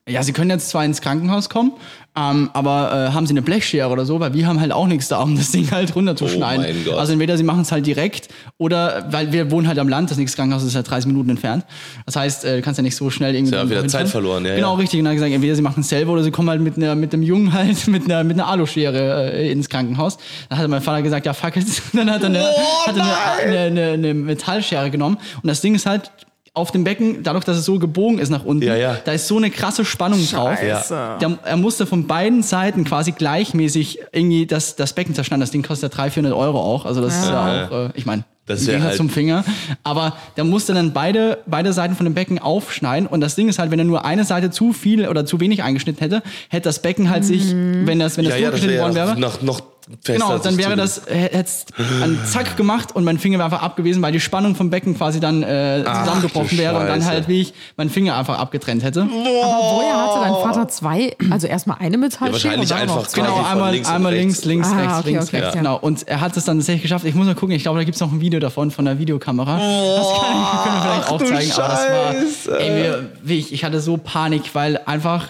ja, Sie können jetzt zwar ins Krankenhaus kommen, ähm, aber äh, haben Sie eine Blechschere oder so, weil wir haben halt auch nichts da, um das Ding halt runterzuschneiden.
Oh.
Also entweder Sie machen es halt direkt oder, weil wir wohnen halt am Land, das nächste Krankenhaus ist halt 30 Minuten entfernt. Das heißt, äh, du kannst ja nicht so schnell irgendwie...
Ja,
irgendwo
wieder. Zeit verloren, ja,
Genau,
ja.
richtig. Und dann hat gesagt, entweder Sie machen es selber oder Sie kommen halt mit, einer, mit einem Jungen halt mit einer, mit einer Aluschere äh, ins Krankenhaus. Dann hat mein Vater gesagt, ja fuck it. Dann hat er eine,
Oh
hat er eine, eine, eine, eine Metallschere genommen. Und das Ding ist halt, auf dem Becken, dadurch, dass es so gebogen ist nach unten,
Ja, ja.
da ist so eine krasse Spannung drauf.
Scheiße.
Der, er musste von beiden Seiten quasi gleichmäßig irgendwie das, das Becken zerschneiden. Das Ding kostet ja 300, 400 Euro auch. Also das ist ja auch, äh, ich meine,
Das wär
Gegensatz
halt-
zum Finger. Aber der musste dann beide, beide Seiten von dem Becken aufschneiden. Und das Ding ist halt, wenn er nur eine Seite zu viel oder zu wenig eingeschnitten hätte, hätte das Becken halt sich, wenn das, wenn das
Ja, ja, das wäre
worden
ja
wäre,
noch, noch fester.
Genau, dann wäre das, hätte es einen Zack gemacht und mein Finger wäre einfach ab gewesen, weil die Spannung vom Becken quasi dann äh, zusammengebrochen wäre und dann halt, wie ich mein Finger einfach abgetrennt hätte.
Aber woher hatte dein Vater zwei? Also erstmal eine Metallschere
wahrscheinlich
und dann noch
einfach
zwei.
Genau, einmal,
links
einmal
rechts.
links, links,
Ah,
rechts,
okay,
links,
okay,
rechts.
ja.
Genau. Und er hat es dann tatsächlich geschafft. Ich muss mal gucken, ich glaube, da gibt es noch ein Video davon, von der Videokamera. das kann ich, können wir vielleicht auch zeigen. Aber das war, ey, wie ich, ich hatte so Panik, weil einfach,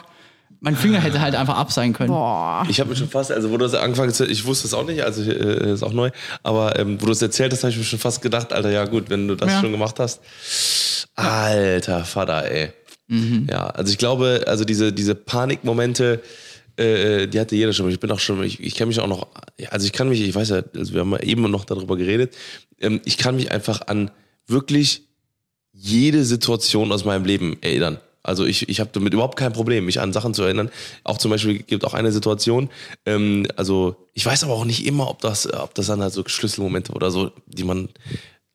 mein Finger hätte halt einfach ab sein können.
Boah.
Ich habe mich schon fast, also wo du das angefangen hast, ich wusste es auch nicht, also äh, ist auch neu, aber ähm, wo du es erzählt hast, habe ich mir schon fast gedacht, Alter, ja gut, wenn du das
Ja.
schon gemacht hast. Alter Vater, ey.
Mhm.
Ja, also ich glaube, also diese, diese Panikmomente, äh, die hatte jeder schon. Ich bin auch schon, ich, ich kann mich auch noch, also ich kann mich, ich weiß ja, also wir haben ja eben noch darüber geredet, ähm, ich kann mich einfach an wirklich jede Situation aus meinem Leben erinnern. Also ich, ich habe damit überhaupt kein Problem, mich an Sachen zu erinnern. Auch zum Beispiel gibt auch eine Situation, ähm, also ich weiß aber auch nicht immer, ob das, ob das dann halt so Schlüsselmomente oder so, die man,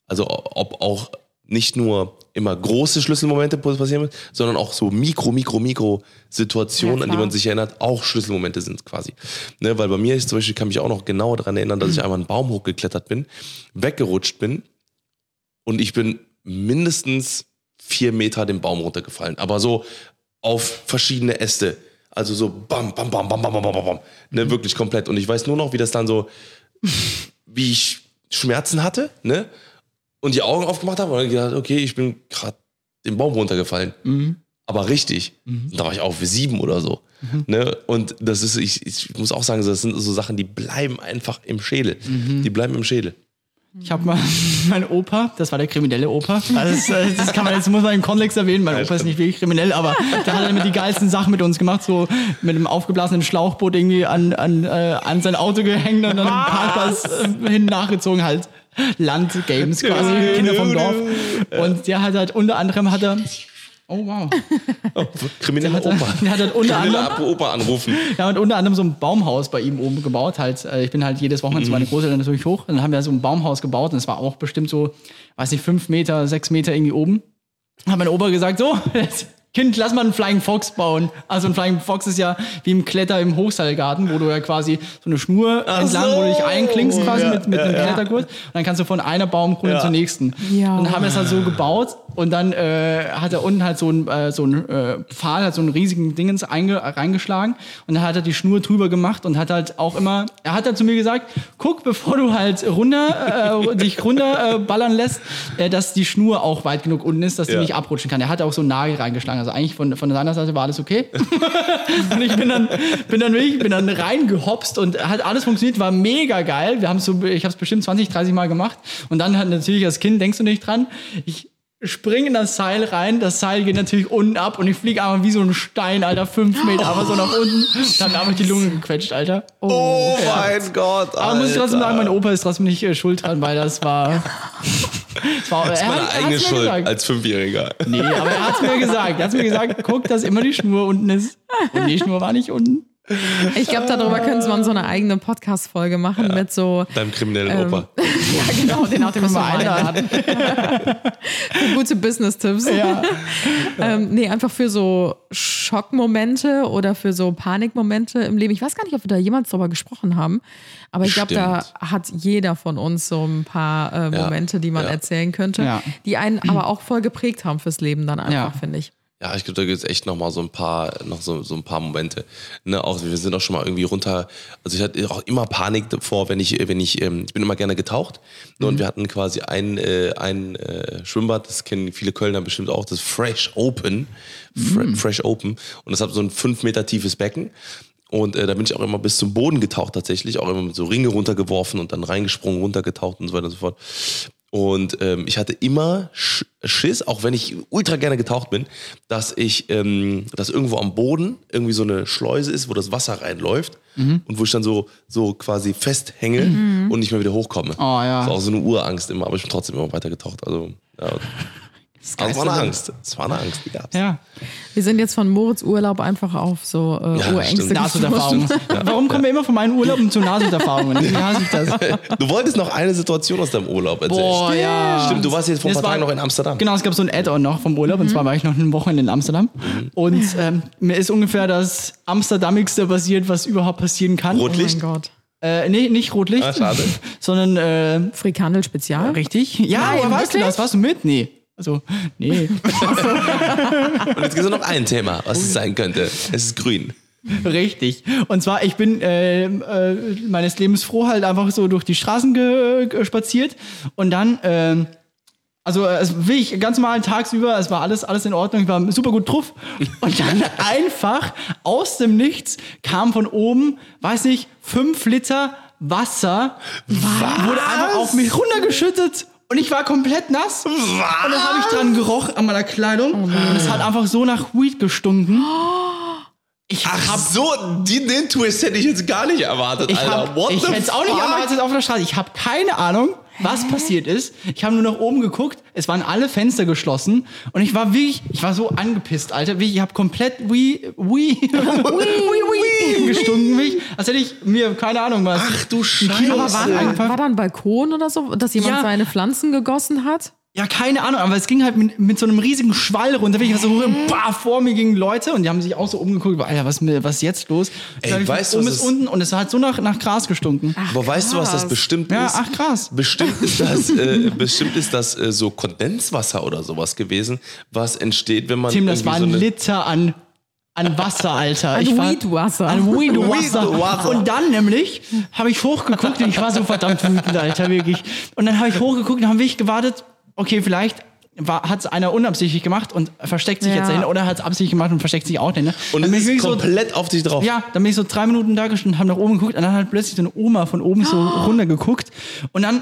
also ob auch nicht nur immer große Schlüsselmomente passieren, sondern auch so Mikro, Mikro, Mikro Situationen,
Ja,
an die man sich erinnert, auch Schlüsselmomente sind quasi. Ne, weil bei mir ist zum Beispiel, kann mich auch noch genau daran erinnern, dass ich einmal einen Baum hochgeklettert bin, weggerutscht bin und ich bin mindestens vier Meter den Baum runtergefallen. Aber so auf verschiedene Äste. Also so bam, bam, bam, bam, bam, bam, bam, bam. Ne, wirklich komplett. Und ich weiß nur noch, wie das dann so, wie ich Schmerzen hatte, ne? Und die Augen aufgemacht habe und dann gedacht, okay, ich bin gerade den Baum runtergefallen. Aber richtig. Da war ich auch für sieben oder so. Ne? Und das ist, ich, ich muss auch sagen, das sind so Sachen, die bleiben einfach im Schädel. Die bleiben im Schädel.
Ich habe mal mein Opa, das war der kriminelle Opa. Also das, äh, das kann man jetzt muss man im Kontext erwähnen. Mein Opa ist nicht wirklich kriminell, aber der hat damit die geilsten Sachen mit uns gemacht, so mit einem aufgeblasenen Schlauchboot irgendwie an, an, äh, an sein Auto gehängt und dann Parkplatz äh, hin nachgezogen halt. Landgames quasi, Kinder vom Dorf. Und der hat halt unter anderem hat er Oh wow.
Krimineller
hat-
Opa.
der hat halt unter
Krimineller Opa anrufen.
Ja, und unter anderem so ein Baumhaus bei ihm oben gebaut. Halt, äh, ich bin halt jedes Wochenende zu meinen Großeltern natürlich hoch. Und dann haben wir so ein Baumhaus gebaut und es war auch bestimmt so, weiß nicht, fünf Meter, sechs Meter irgendwie oben. Hat mein Opa gesagt, so, jetzt, Kind, lass mal einen Flying Fox bauen. Also ein Flying Fox ist ja wie im Kletter im Hochseilgarten, wo du ja quasi so eine Schnur entlang, wo du dich einklingst quasi mit, mit einem Klettergurt. Und dann kannst du von einer Baumkrone
Ja.
zur nächsten.
Ja.
Und dann haben wir es halt so gebaut und dann äh, hat er unten halt so ein, äh, so ein äh, Pfahl, hat so einen riesigen Dingens einge reingeschlagen und dann hat er die Schnur drüber gemacht und hat halt auch immer, er hat dann zu mir gesagt, guck, bevor du halt runter, äh, dich runter äh, ballern lässt, äh, dass die Schnur auch weit genug unten ist, dass die
Ja.
nicht abrutschen kann. Er hat auch so einen Nagel reingeschlagen, also eigentlich von, von seiner Seite war alles okay. und ich bin dann, bin dann wirklich, bin dann reingehopst und hat alles funktioniert, war mega geil. Wir haben so, ich habe es bestimmt 20, 30 Mal gemacht und dann hat natürlich als Kind denkst du nicht dran, ich springe in das Seil rein, das Seil geht natürlich unten ab und ich fliege einfach wie so ein Stein, Alter, fünf Meter, aber so nach unten. Dann habe ich die Lunge gequetscht, Alter.
Oh mein Gott.
Aber muss ich trotzdem
Alter.
sagen, mein Opa ist trotzdem nicht äh, schuld dran, weil das war. Das war
Das ist meine
hat-
eigene Schuld
gesagt.
als Fünfjähriger.
Nee, aber er hat es mir gesagt. Er hat mir gesagt, guck, dass immer die Schnur unten ist. Und die Schnur war nicht unten.
Ich glaube, darüber könnte man so eine eigene Podcast-Folge machen mit so
Deinem kriminellen
Ähm,
Opa.
ja, genau, den auch den müssen wir
Mal
einladen. Für gute Business-Tipps.
Ja.
Ähm, nee, einfach für so Schockmomente oder für so Panikmomente im Leben. Ich weiß gar nicht, ob wir da jemals drüber gesprochen haben, aber ich glaube, da hat jeder von uns so ein paar äh,
Ja,
Momente, die man
ja.
erzählen könnte,
Ja.
die einen aber auch voll geprägt haben fürs Leben dann einfach,
Ja.
finde ich.
Ja, ich glaube, da gibt es echt noch mal so ein paar, noch so, so ein paar Momente. Ne, auch wir sind auch schon mal irgendwie runter. Also ich hatte auch immer Panik davor, wenn ich, wenn ich, ähm, ich bin immer gerne getaucht. Ne, Und wir hatten quasi ein, äh, ein äh, Schwimmbad, das kennen viele Kölner bestimmt auch, das Fresh Open, Fre Fresh Open. Und das hat so ein fünf Meter tiefes Becken. Und äh, da bin ich auch immer bis zum Boden getaucht tatsächlich, auch immer mit so Ringe runtergeworfen und dann reingesprungen, runtergetaucht und so weiter und so fort. Und ähm, ich hatte immer Sch Schiss, auch wenn ich ultra gerne getaucht bin, dass ich, ähm, dass irgendwo am Boden irgendwie so eine Schleuse ist, wo das Wasser reinläuft und wo ich dann so, so quasi festhänge und nicht mehr wieder hochkomme.
Oh, ja.
Das ist auch so eine Urangst immer, aber ich bin trotzdem immer weiter getaucht. Also, ja. Es war eine Angst. Es war eine Angst, die gab's.
Ja.
Wir sind jetzt von Moritz Urlaub einfach auf so äh,
Ja,
Urängste.
Nahtoderfahrungen. Warum kommen wir immer von meinen Urlauben zu Nahtoderfahrungen? Wie hasse ich das?
Du wolltest noch eine Situation aus deinem Urlaub erzählen.
Boah, ja.
Stimmt, du warst jetzt vor ein
Das
paar Tagen noch in Amsterdam.
Genau, es gab so ein Add-on noch vom Urlaub. Und zwar war ich noch eine Woche in Amsterdam. Und ähm, mir ist ungefähr das Amsterdamigste passiert, was überhaupt passieren kann.
Oh
Rotlicht?
mein Gott.
Äh, nee, nicht Rotlicht.
Ah, schade.
sondern äh,
Frikandel Spezial?
richtig. Ja,
Nein,
weißt du das? Warst du mit? Nee. Also, nee.
Und jetzt gibt es noch ein Thema, was es sein könnte. Es ist grün.
Richtig. Und zwar, ich bin äh, äh, meines Lebens froh halt einfach so durch die Straßen ge spaziert und dann, ähm, also äh, es will ich ganz normal tagsüber, es war alles, alles in Ordnung, ich war super gut drauf. Und dann einfach aus dem Nichts kam von oben, weiß nicht, fünf Liter Wasser, wurde einfach auf mich runtergeschüttet. Und ich war komplett nass. Und dann habe ich dran gerochen an meiner Kleidung. und es hat einfach so nach Weed gestunken. Ich
Ach
hab
so, die, den Twist hätte ich jetzt gar nicht erwartet,
Ich,
Alter.
hab,
What
ich hätte es auch nicht erwartet auf der Straße. Ich habe keine Ahnung, was passiert ist. Ich habe nur nach oben geguckt. Es waren alle Fenster geschlossen. Und ich war wirklich, ich war so angepisst, Alter. Wirklich, Ich habe komplett wie, wie, wie, wie gestunken. Wirklich, als hätte ich mir, keine Ahnung, was.
Ach du
Kilo
Scheiße.
Aber war, da- war da ein Balkon oder so, dass jemand
Ja.
seine Pflanzen gegossen hat?
Ja, keine Ahnung, aber es ging halt mit, mit so einem riesigen Schwall runter. Wirklich so, bah, vor mir gingen Leute und die haben sich auch so umgeguckt. Alter, was, was ist jetzt los?
Ey,
ich
weißt du,
bis
es-
unten und es hat so nach, nach Gras gestunken.
Aber weißt du, was das bestimmt
Ja,
ist?
ach, krass.
Bestimmt ist das, äh, bestimmt ist das äh, so Kondenswasser oder sowas gewesen, was entsteht, wenn man
Tim, das war
so
ein Liter an, an Wasser, Alter.
An
Ich war-
Weedwasser.
An Weedwasser. Und dann nämlich habe ich hochgeguckt und ich war so verdammt wütend, Alter, wirklich. Und dann habe ich hochgeguckt und habe wirklich gewartet, okay, vielleicht hat es einer unabsichtlich gemacht und versteckt sich
Ja.
jetzt dahin oder hat es absichtlich gemacht und versteckt sich auch dahin. Ne?
und
dann bin ich
ist
wirklich so,
komplett auf dich drauf.
ja, dann bin ich so drei Minuten da gestanden, habe nach oben geguckt und dann hat plötzlich so eine Oma von oben so runtergeguckt und dann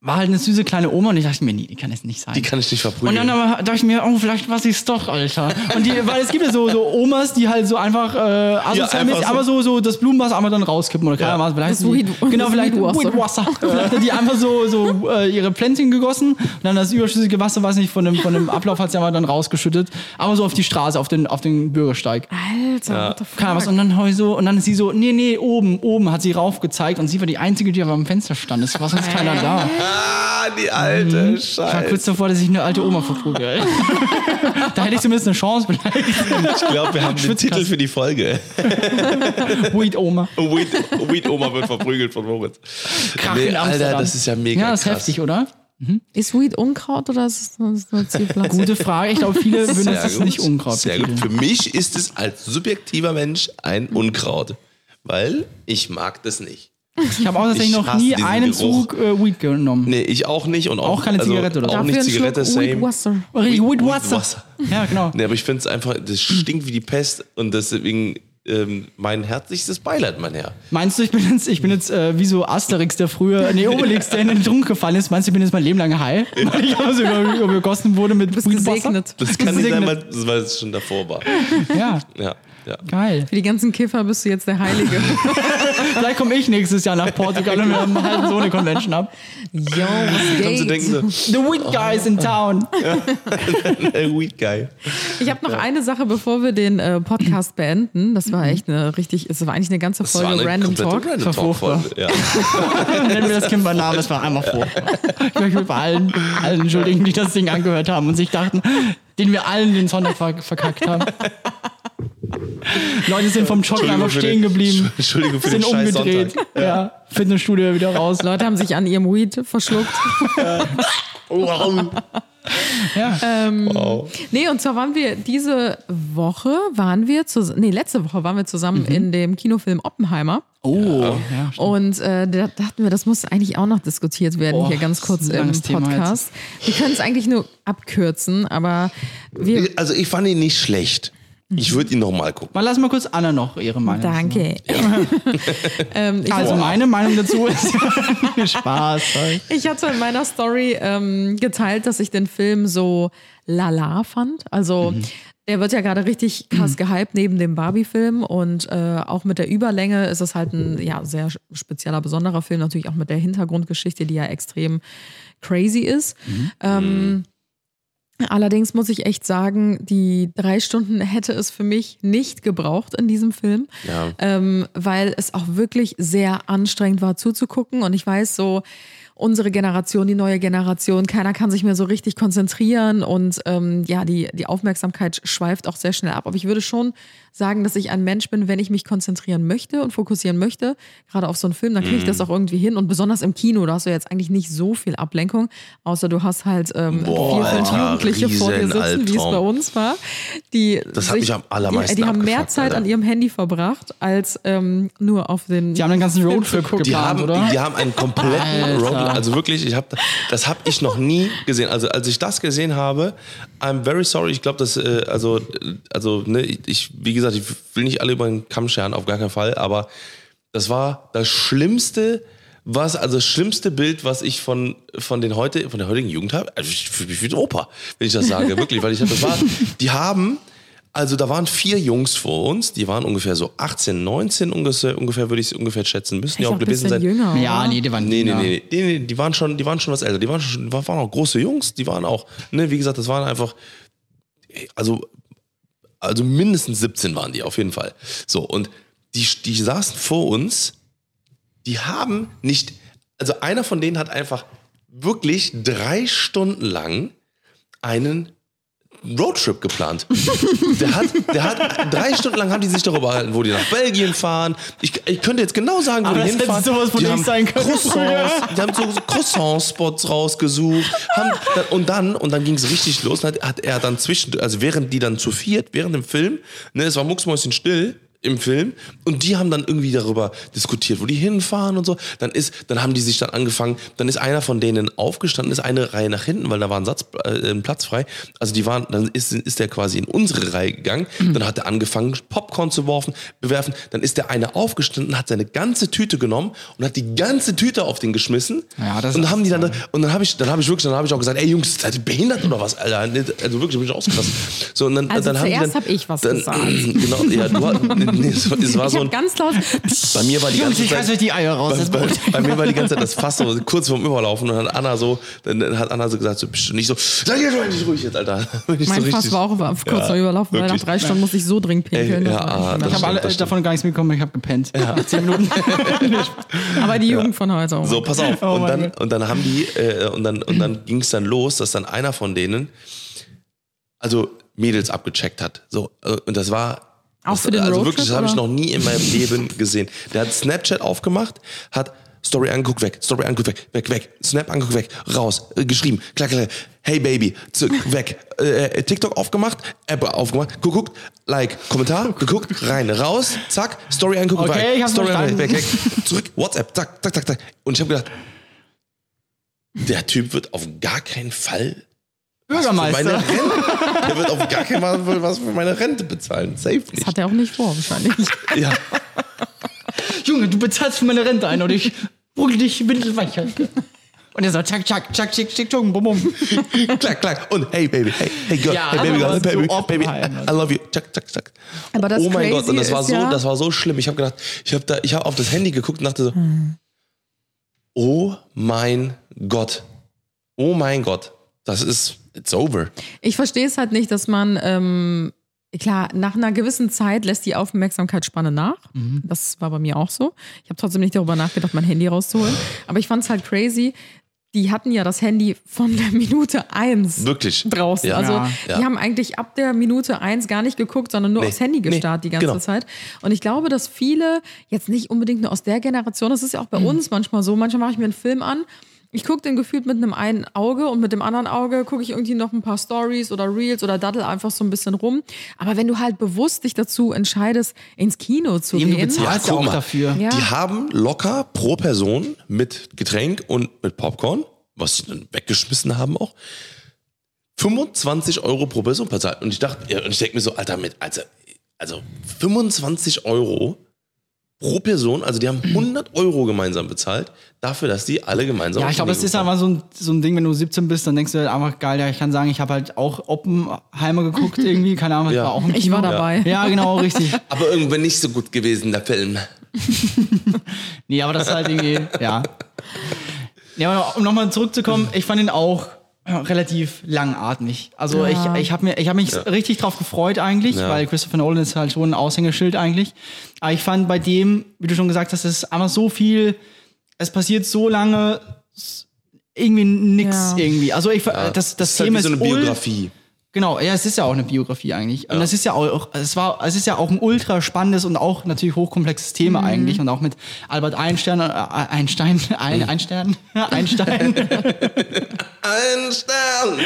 war halt eine süße kleine Oma und ich dachte mir, nee, die kann es nicht sein.
Die kann ich nicht
Und
verprügeln.
dann aber dachte ich mir, oh, vielleicht was ist doch, Alter. Und die, weil es gibt ja so, so Omas, die halt so einfach, äh, asozial
einfach
mäßig,
so.
aber so, so das Blumenwasser einmal dann rauskippen oder keine
Ja.
Ahnung was. Vielleicht
Das
die,
Weed-
genau,
das
vielleicht
Weedwasser.
Vielleicht hat die einfach so, so äh, ihre Pflänzchen gegossen und dann das überschüssige Wasser, weiß nicht, von dem, von dem Ablauf hat sie aber dann rausgeschüttet. Aber so auf die Straße, auf den, auf den Bürgersteig.
Alter, what the fuck?
Keine Ahnung was. Und dann hab ich so, und dann ist sie so, nee, nee, oben, oben hat sie raufgezeigt und sie war die Einzige, die aber am Fenster stand. Es war sonst keiner da.
Ah, die alte
Ich war
Scheiße.
kurz davor, dass ich eine alte Oma verprügel. da hätte ich zumindest eine Chance, vielleicht.
Ich glaube, wir haben den. Titel für die Folge.
Weed Oma.
Weed, Weed Oma wird verprügelt von Moritz.
Krach in
Alter, das ist ja mega
Ja, das ist
krass.
heftig, oder?
Ist Weed Unkraut oder ist es es eine Zierpflanze?
Gute Frage. Ich glaube, viele würden
gut.
nicht Unkraut
Sehr gut. Für mich ist es als subjektiver Mensch ein Unkraut. Weil ich mag das nicht.
Ich habe auch tatsächlich
Ich
noch nie einen
Geruch.
Zug äh, Weed genommen.
Nee, ich auch nicht. Und auch,
Auch keine
also,
Zigarette oder so.
Auch nicht Zigarette, same.
Weedwasser.
Weed, Weed
Wasser.
Wasser. Ja, genau.
Nee, aber ich finde es einfach, das stinkt wie die Pest und deswegen ähm, mein herzlichstes Beileid, mein Herr.
Meinst du, ich bin jetzt, ich bin jetzt äh, wie so Asterix, der früher, nee, Obelix, der in den Trunk gefallen ist. Meinst du, ich bin jetzt mein Leben lang heil? Weil ich aber so über, übergossen wurde mit
bist gesegnet.
Das kann nicht sein, weil es schon davor war.
Ja,
Ja, ja.
geil.
Für die ganzen Kiffer bist du jetzt der Heilige.
Vielleicht komme ich nächstes Jahr nach Portugal und wir haben halt so eine Convention ab.
Yo, was geht?
denken
The Weed Guys in town.
so, äh, weed guy.
Ich habe noch eine Sache, bevor wir den äh, Podcast beenden. Das war echt eine richtig, es war eigentlich eine ganze Folge
eine
Random Talk.
Random
Das war
Folge. Ja.
Nennen wir das Kind beim Namen, das war einfach furchtbar. Ich möchte mich bei allen, allen entschuldigen, die das Ding angehört haben und sich dachten, den wir allen den Sonntag ver verkackt haben. Leute sind vom Joggen einfach stehen
den-
geblieben,
Entschuldigung für den
sind
scheiß
umgedreht.
Sonntag.
Ja. Fitnessstudio wieder raus.
Leute haben sich an ihrem Weed verschluckt.
Wow.
Ja.
wow.
Nee, und zwar waren wir diese Woche, waren wir, zus- nee, letzte Woche waren wir zusammen in dem Kinofilm Oppenheimer.
Oh, ja. stimmt.
Und äh, da dachten wir, das muss eigentlich auch noch diskutiert werden,
Oh,
hier ganz kurz im Podcast. Wir können es eigentlich nur abkürzen, aber wir.
Also ich fand ihn nicht schlecht. Ich würde ihn nochmal gucken.
Mal lass mal kurz Anna noch ihre Meinung.
Danke. ähm, ich,
Also meine Meinung dazu ist Spaß.
ich hatte in meiner Story ähm, geteilt, dass ich den Film so lala fand. Also der wird ja gerade richtig krass gehypt neben dem Barbie-Film und äh, auch mit der Überlänge ist es halt ein ja, sehr spezieller, besonderer Film, natürlich auch mit der Hintergrundgeschichte, die ja extrem crazy ist. Ähm, Allerdings muss ich echt sagen, die drei Stunden hätte es für mich nicht gebraucht in diesem Film,
Ja.
ähm, weil es auch wirklich sehr anstrengend war zuzugucken. Und ich weiß so, unsere Generation, die neue Generation, keiner kann sich mehr so richtig konzentrieren und ähm, ja, die, die Aufmerksamkeit schweift auch sehr schnell ab. Aber ich würde schon sagen, dass ich ein Mensch bin, wenn ich mich konzentrieren möchte und fokussieren möchte, gerade auf so einen Film, dann kriege ich das auch irgendwie hin. Und besonders im Kino, da hast du jetzt eigentlich nicht so viel Ablenkung, außer du hast halt ähm,
Boah,
vier, fünf
Alter,
Jugendliche vor dir sitzen, wie es bei uns war. Die
Das hat
sich-
mich am allermeisten
Die, die haben mehr Zeit
Alter.
an ihrem Handy verbracht, als ähm, nur auf den.
Die haben den ganzen Roadtrip
gucken.
Die
geplant,
haben,
oder?
die haben einen kompletten
Alter.
Road, also wirklich, ich hab, das habe ich noch nie gesehen. Also als ich das gesehen habe, I'm very sorry. Ich glaube, dass äh, also äh, also ne, ich wie gesagt, ich will nicht alle über den Kamm scheren, auf gar keinen Fall. Aber das war das Schlimmste, was also das schlimmste Bild, was ich von von den heute von der heutigen Jugend habe. Also ich fühle mich wie ein Opa, wenn ich das sage, wirklich, weil ich das war, die haben also da waren vier Jungs vor uns, die waren ungefähr so 18, 19 ungefähr, ungefähr würde ich es ungefähr schätzen müssen,
Ich
ja auch gewesen sein.
jünger.
Ja, nee, die waren
Nee, nee, nee, nee, nee, die waren schon, die waren schon was älter. Die waren schon, waren auch große Jungs, die waren auch, ne, wie gesagt, das waren einfach, also, also mindestens 17 waren die auf jeden Fall. So, und die, die saßen vor uns, die haben nicht, also einer von denen hat einfach wirklich drei Stunden lang einen Roadtrip geplant. Der hat, der hat drei Stunden lang haben die sich darüber gehalten, wo die nach Belgien fahren. Ich, ich könnte jetzt genau sagen, wo
Aber
die hinfahren.
sowas von
die haben
sein
Croissants, die haben so, so Croissant-Spots rausgesucht. Haben, dann, und dann, und dann ging es richtig los. Dann hat, hat er dann zwischen, also während die dann zu viert, während dem Film, ne, es war mucksmäuschen still im Film und die haben dann irgendwie darüber diskutiert, wo die hinfahren und so. Dann ist, dann haben die sich dann angefangen, dann ist einer von denen aufgestanden, ist eine Reihe nach hinten, weil da war ein Satz, äh, ein Platz frei. Also die waren, dann ist, ist der quasi in unsere Reihe gegangen. Dann hat er angefangen, Popcorn zu werfen, bewerfen. Dann ist der eine aufgestanden, hat seine ganze Tüte genommen und hat die ganze Tüte auf den geschmissen.
Ja, das
und
ist
haben die dann, und dann habe ich, dann habe ich wirklich, dann habe ich auch gesagt, ey Jungs, seid ihr behindert oder was, Alter? Also wirklich, bin ich ausgerastet. So, und dann,
Also
dann haben die
zuerst
dann,
hab ich was
dann,
gesagt.
Genau, ja, du, nee, es war, es war
Ich
so ein,
ganz laut.
bei mir war die ganze
ich
Zeit,
euch die Eier raus. Das
bei,
Brot.
bei mir war die ganze Zeit das Fass so kurz vorm Überlaufen und dann hat Anna so, dann dann hat Anna so gesagt, so, bist du nicht so, sei jetzt endlich ruhig jetzt, Alter. Ich
Mein
so
Fass war auch kurz
Ja,
vor Überlaufen, weil nach
wirklich.
drei Stunden musste ich so dringend pinkeln.
Ey, ja,
Ich habe alle
das
davon gar nichts mitbekommen, ich habe gepennt. Ja. Zehn Minuten.
Aber die Jugend von heute. Oh
So, pass auf.
Oh
und, dann, und dann haben die, äh, und dann, und dann ging es dann los, dass dann einer von denen, also Mädels abgecheckt hat. So, äh, und das war.
Auch
das,
für den
Also
Roadtrip,
wirklich, das habe ich noch nie in meinem Leben gesehen. Der hat Snapchat aufgemacht, hat Story angeguckt, weg, Story angeguckt, weg, weg, weg, Snap angeguckt, weg, raus, äh, geschrieben, klack, klack, hey Baby, zu, weg, äh, äh, TikTok aufgemacht, App aufgemacht, geguckt, Like, Kommentar, geguckt, rein, raus, zack, Story angeguckt,
Okay,
weg, Story angeguckt, weg, weg, zurück, WhatsApp, zack, zack, zack, zack. Und ich habe gedacht, der Typ wird auf gar keinen Fall
Bürgermeister.
Meine Rente. Der wird auf gar keinen Fall was für meine Rente bezahlen. Safe nicht.
Das hat er auch nicht vor, wahrscheinlich.
Ja.
Junge, du bezahlst für meine Rente ein und ich ruckel dich windelweich. Und er so, zack, zack, zack, schick, schick, bum, bum.
klack, klack. Und hey, Baby, hey, hey, girl,
Ja,
hey, Baby, girl, hey, Baby,
so
Baby. I love you. Zack, zack, zack.
Aber das
oh mein Gott, und das war so,
ja-
das war so schlimm. Ich habe gedacht, ich habe da, ich habe auf das Handy geguckt und dachte so,
Hm.
oh mein Gott, oh mein Gott, das ist, it's over.
Ich verstehe es halt nicht, dass man, ähm, klar, nach einer gewissen Zeit lässt die Aufmerksamkeitsspanne nach. Das war bei mir auch so. Ich habe trotzdem nicht darüber nachgedacht, mein Handy rauszuholen. Aber ich fand es halt crazy. Die hatten ja das Handy von der Minute eins
Wirklich.
draußen.
Ja.
Also
Ja.
die haben eigentlich ab der Minute eins gar nicht geguckt, sondern nur
Nee.
aufs Handy
Nee.
gestarrt die ganze
Genau.
Zeit. Und ich glaube, dass viele, jetzt nicht unbedingt nur aus der Generation, das ist ja auch
Mhm.
bei uns manchmal so, manchmal mache ich mir einen Film an, ich gucke den gefühlt mit einem einen Auge und mit dem anderen Auge gucke ich irgendwie noch ein paar Stories oder Reels oder daddel einfach so ein bisschen rum. Aber wenn du halt bewusst dich dazu entscheidest, ins Kino zu
Eben, du
gehen.
bezahlst ja, auch
mal.
dafür.
Ja.
Die haben locker pro Person mit Getränk und mit Popcorn, was sie dann weggeschmissen haben auch, 25 Euro pro Person bezahlt. Und ich dachte, ja, und ich denke mir so, Alter, mit, also, also 25 Euro pro Person, also die haben 100 Euro gemeinsam bezahlt, dafür, dass die alle gemeinsam
Ja, ich glaube, das ist einfach so ein, so ein Ding, wenn du 17 bist, dann denkst du halt einfach, geil, ja, ich kann sagen, ich habe halt auch Oppenheimer geguckt irgendwie, keine Ahnung, ich
Ja.
war auch
Ich war dabei.
Ja, genau, richtig.
Aber irgendwann nicht so gut gewesen, der Film.
Nee, aber das ist halt irgendwie, ja. Ja, aber um nochmal zurückzukommen, ich fand ihn auch relativ langatmig. Also
Ja.
ich, ich habe hab mich richtig drauf gefreut eigentlich,
Ja.
weil Christopher Nolan ist halt schon ein Aushängeschild eigentlich. Aber ich fand bei dem, wie du schon gesagt hast, es ist einfach so viel, es passiert so lange irgendwie nix
Ja.
irgendwie. Also ich, das, das
Das ist halt
Thema
wie so eine
ist ul-
Biografie.
Genau, ja, es ist ja auch eine Biografie eigentlich. Und es ist ja auch, es war, es ist ja auch ein ultra spannendes und auch natürlich hochkomplexes Thema eigentlich. Und auch mit Albert Einstein, äh, Einstein, ein, Einstein, Einstein
Ein Stern.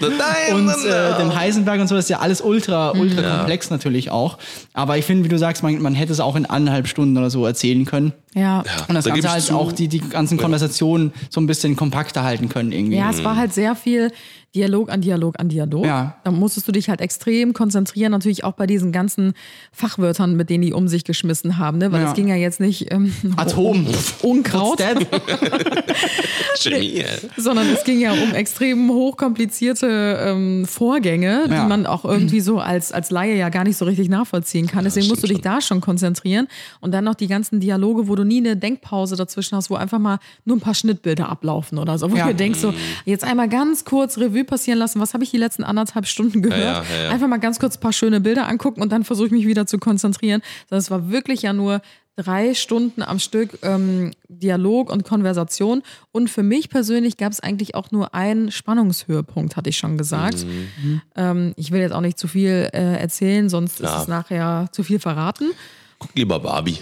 Der
und äh, dem Heisenberg und so, das ist ja alles ultra, ultra komplex natürlich auch. Aber ich finde, wie du sagst, man, man hätte es auch in anderthalb Stunden oder so erzählen können.
Ja.
Und das
Da
Ganze halt
zu.
auch die, die ganzen Konversationen so ein bisschen kompakter halten können irgendwie.
Ja, es war halt sehr viel Dialog an Dialog an Dialog.
Ja.
Da musstest du dich halt extrem konzentrieren, natürlich auch bei diesen ganzen Fachwörtern, mit denen die um sich geschmissen haben, ne? Weil
Ja.
es ging ja jetzt nicht ähm,
Atom.
um Unkraut?
Chemie.
sondern es ging ja um extrem hochkomplizierte ähm, Vorgänge,
Ja.
die man auch irgendwie so als, als Laie ja gar nicht so richtig nachvollziehen kann. Deswegen musst du dich
stimmt
da schon konzentrieren. Und dann noch die ganzen Dialoge, wo du nie eine Denkpause dazwischen hast, wo einfach mal nur ein paar Schnittbilder ablaufen oder so. Wo
Ja.
du denkst so, jetzt einmal ganz kurz Revue passieren lassen, was habe ich die letzten anderthalb Stunden gehört?
Ja, ja, ja.
Einfach mal ganz kurz ein paar schöne Bilder angucken und dann versuche ich mich wieder zu konzentrieren. Das war wirklich ja nur drei Stunden am Stück ähm, Dialog und Konversation. Und für mich persönlich gab es eigentlich auch nur einen Spannungshöhepunkt, hatte ich schon gesagt.
Mhm.
Ähm, ich will jetzt auch nicht zu viel äh, erzählen, sonst
Ja.
ist es nachher zu viel verraten.
Guck lieber Barbie.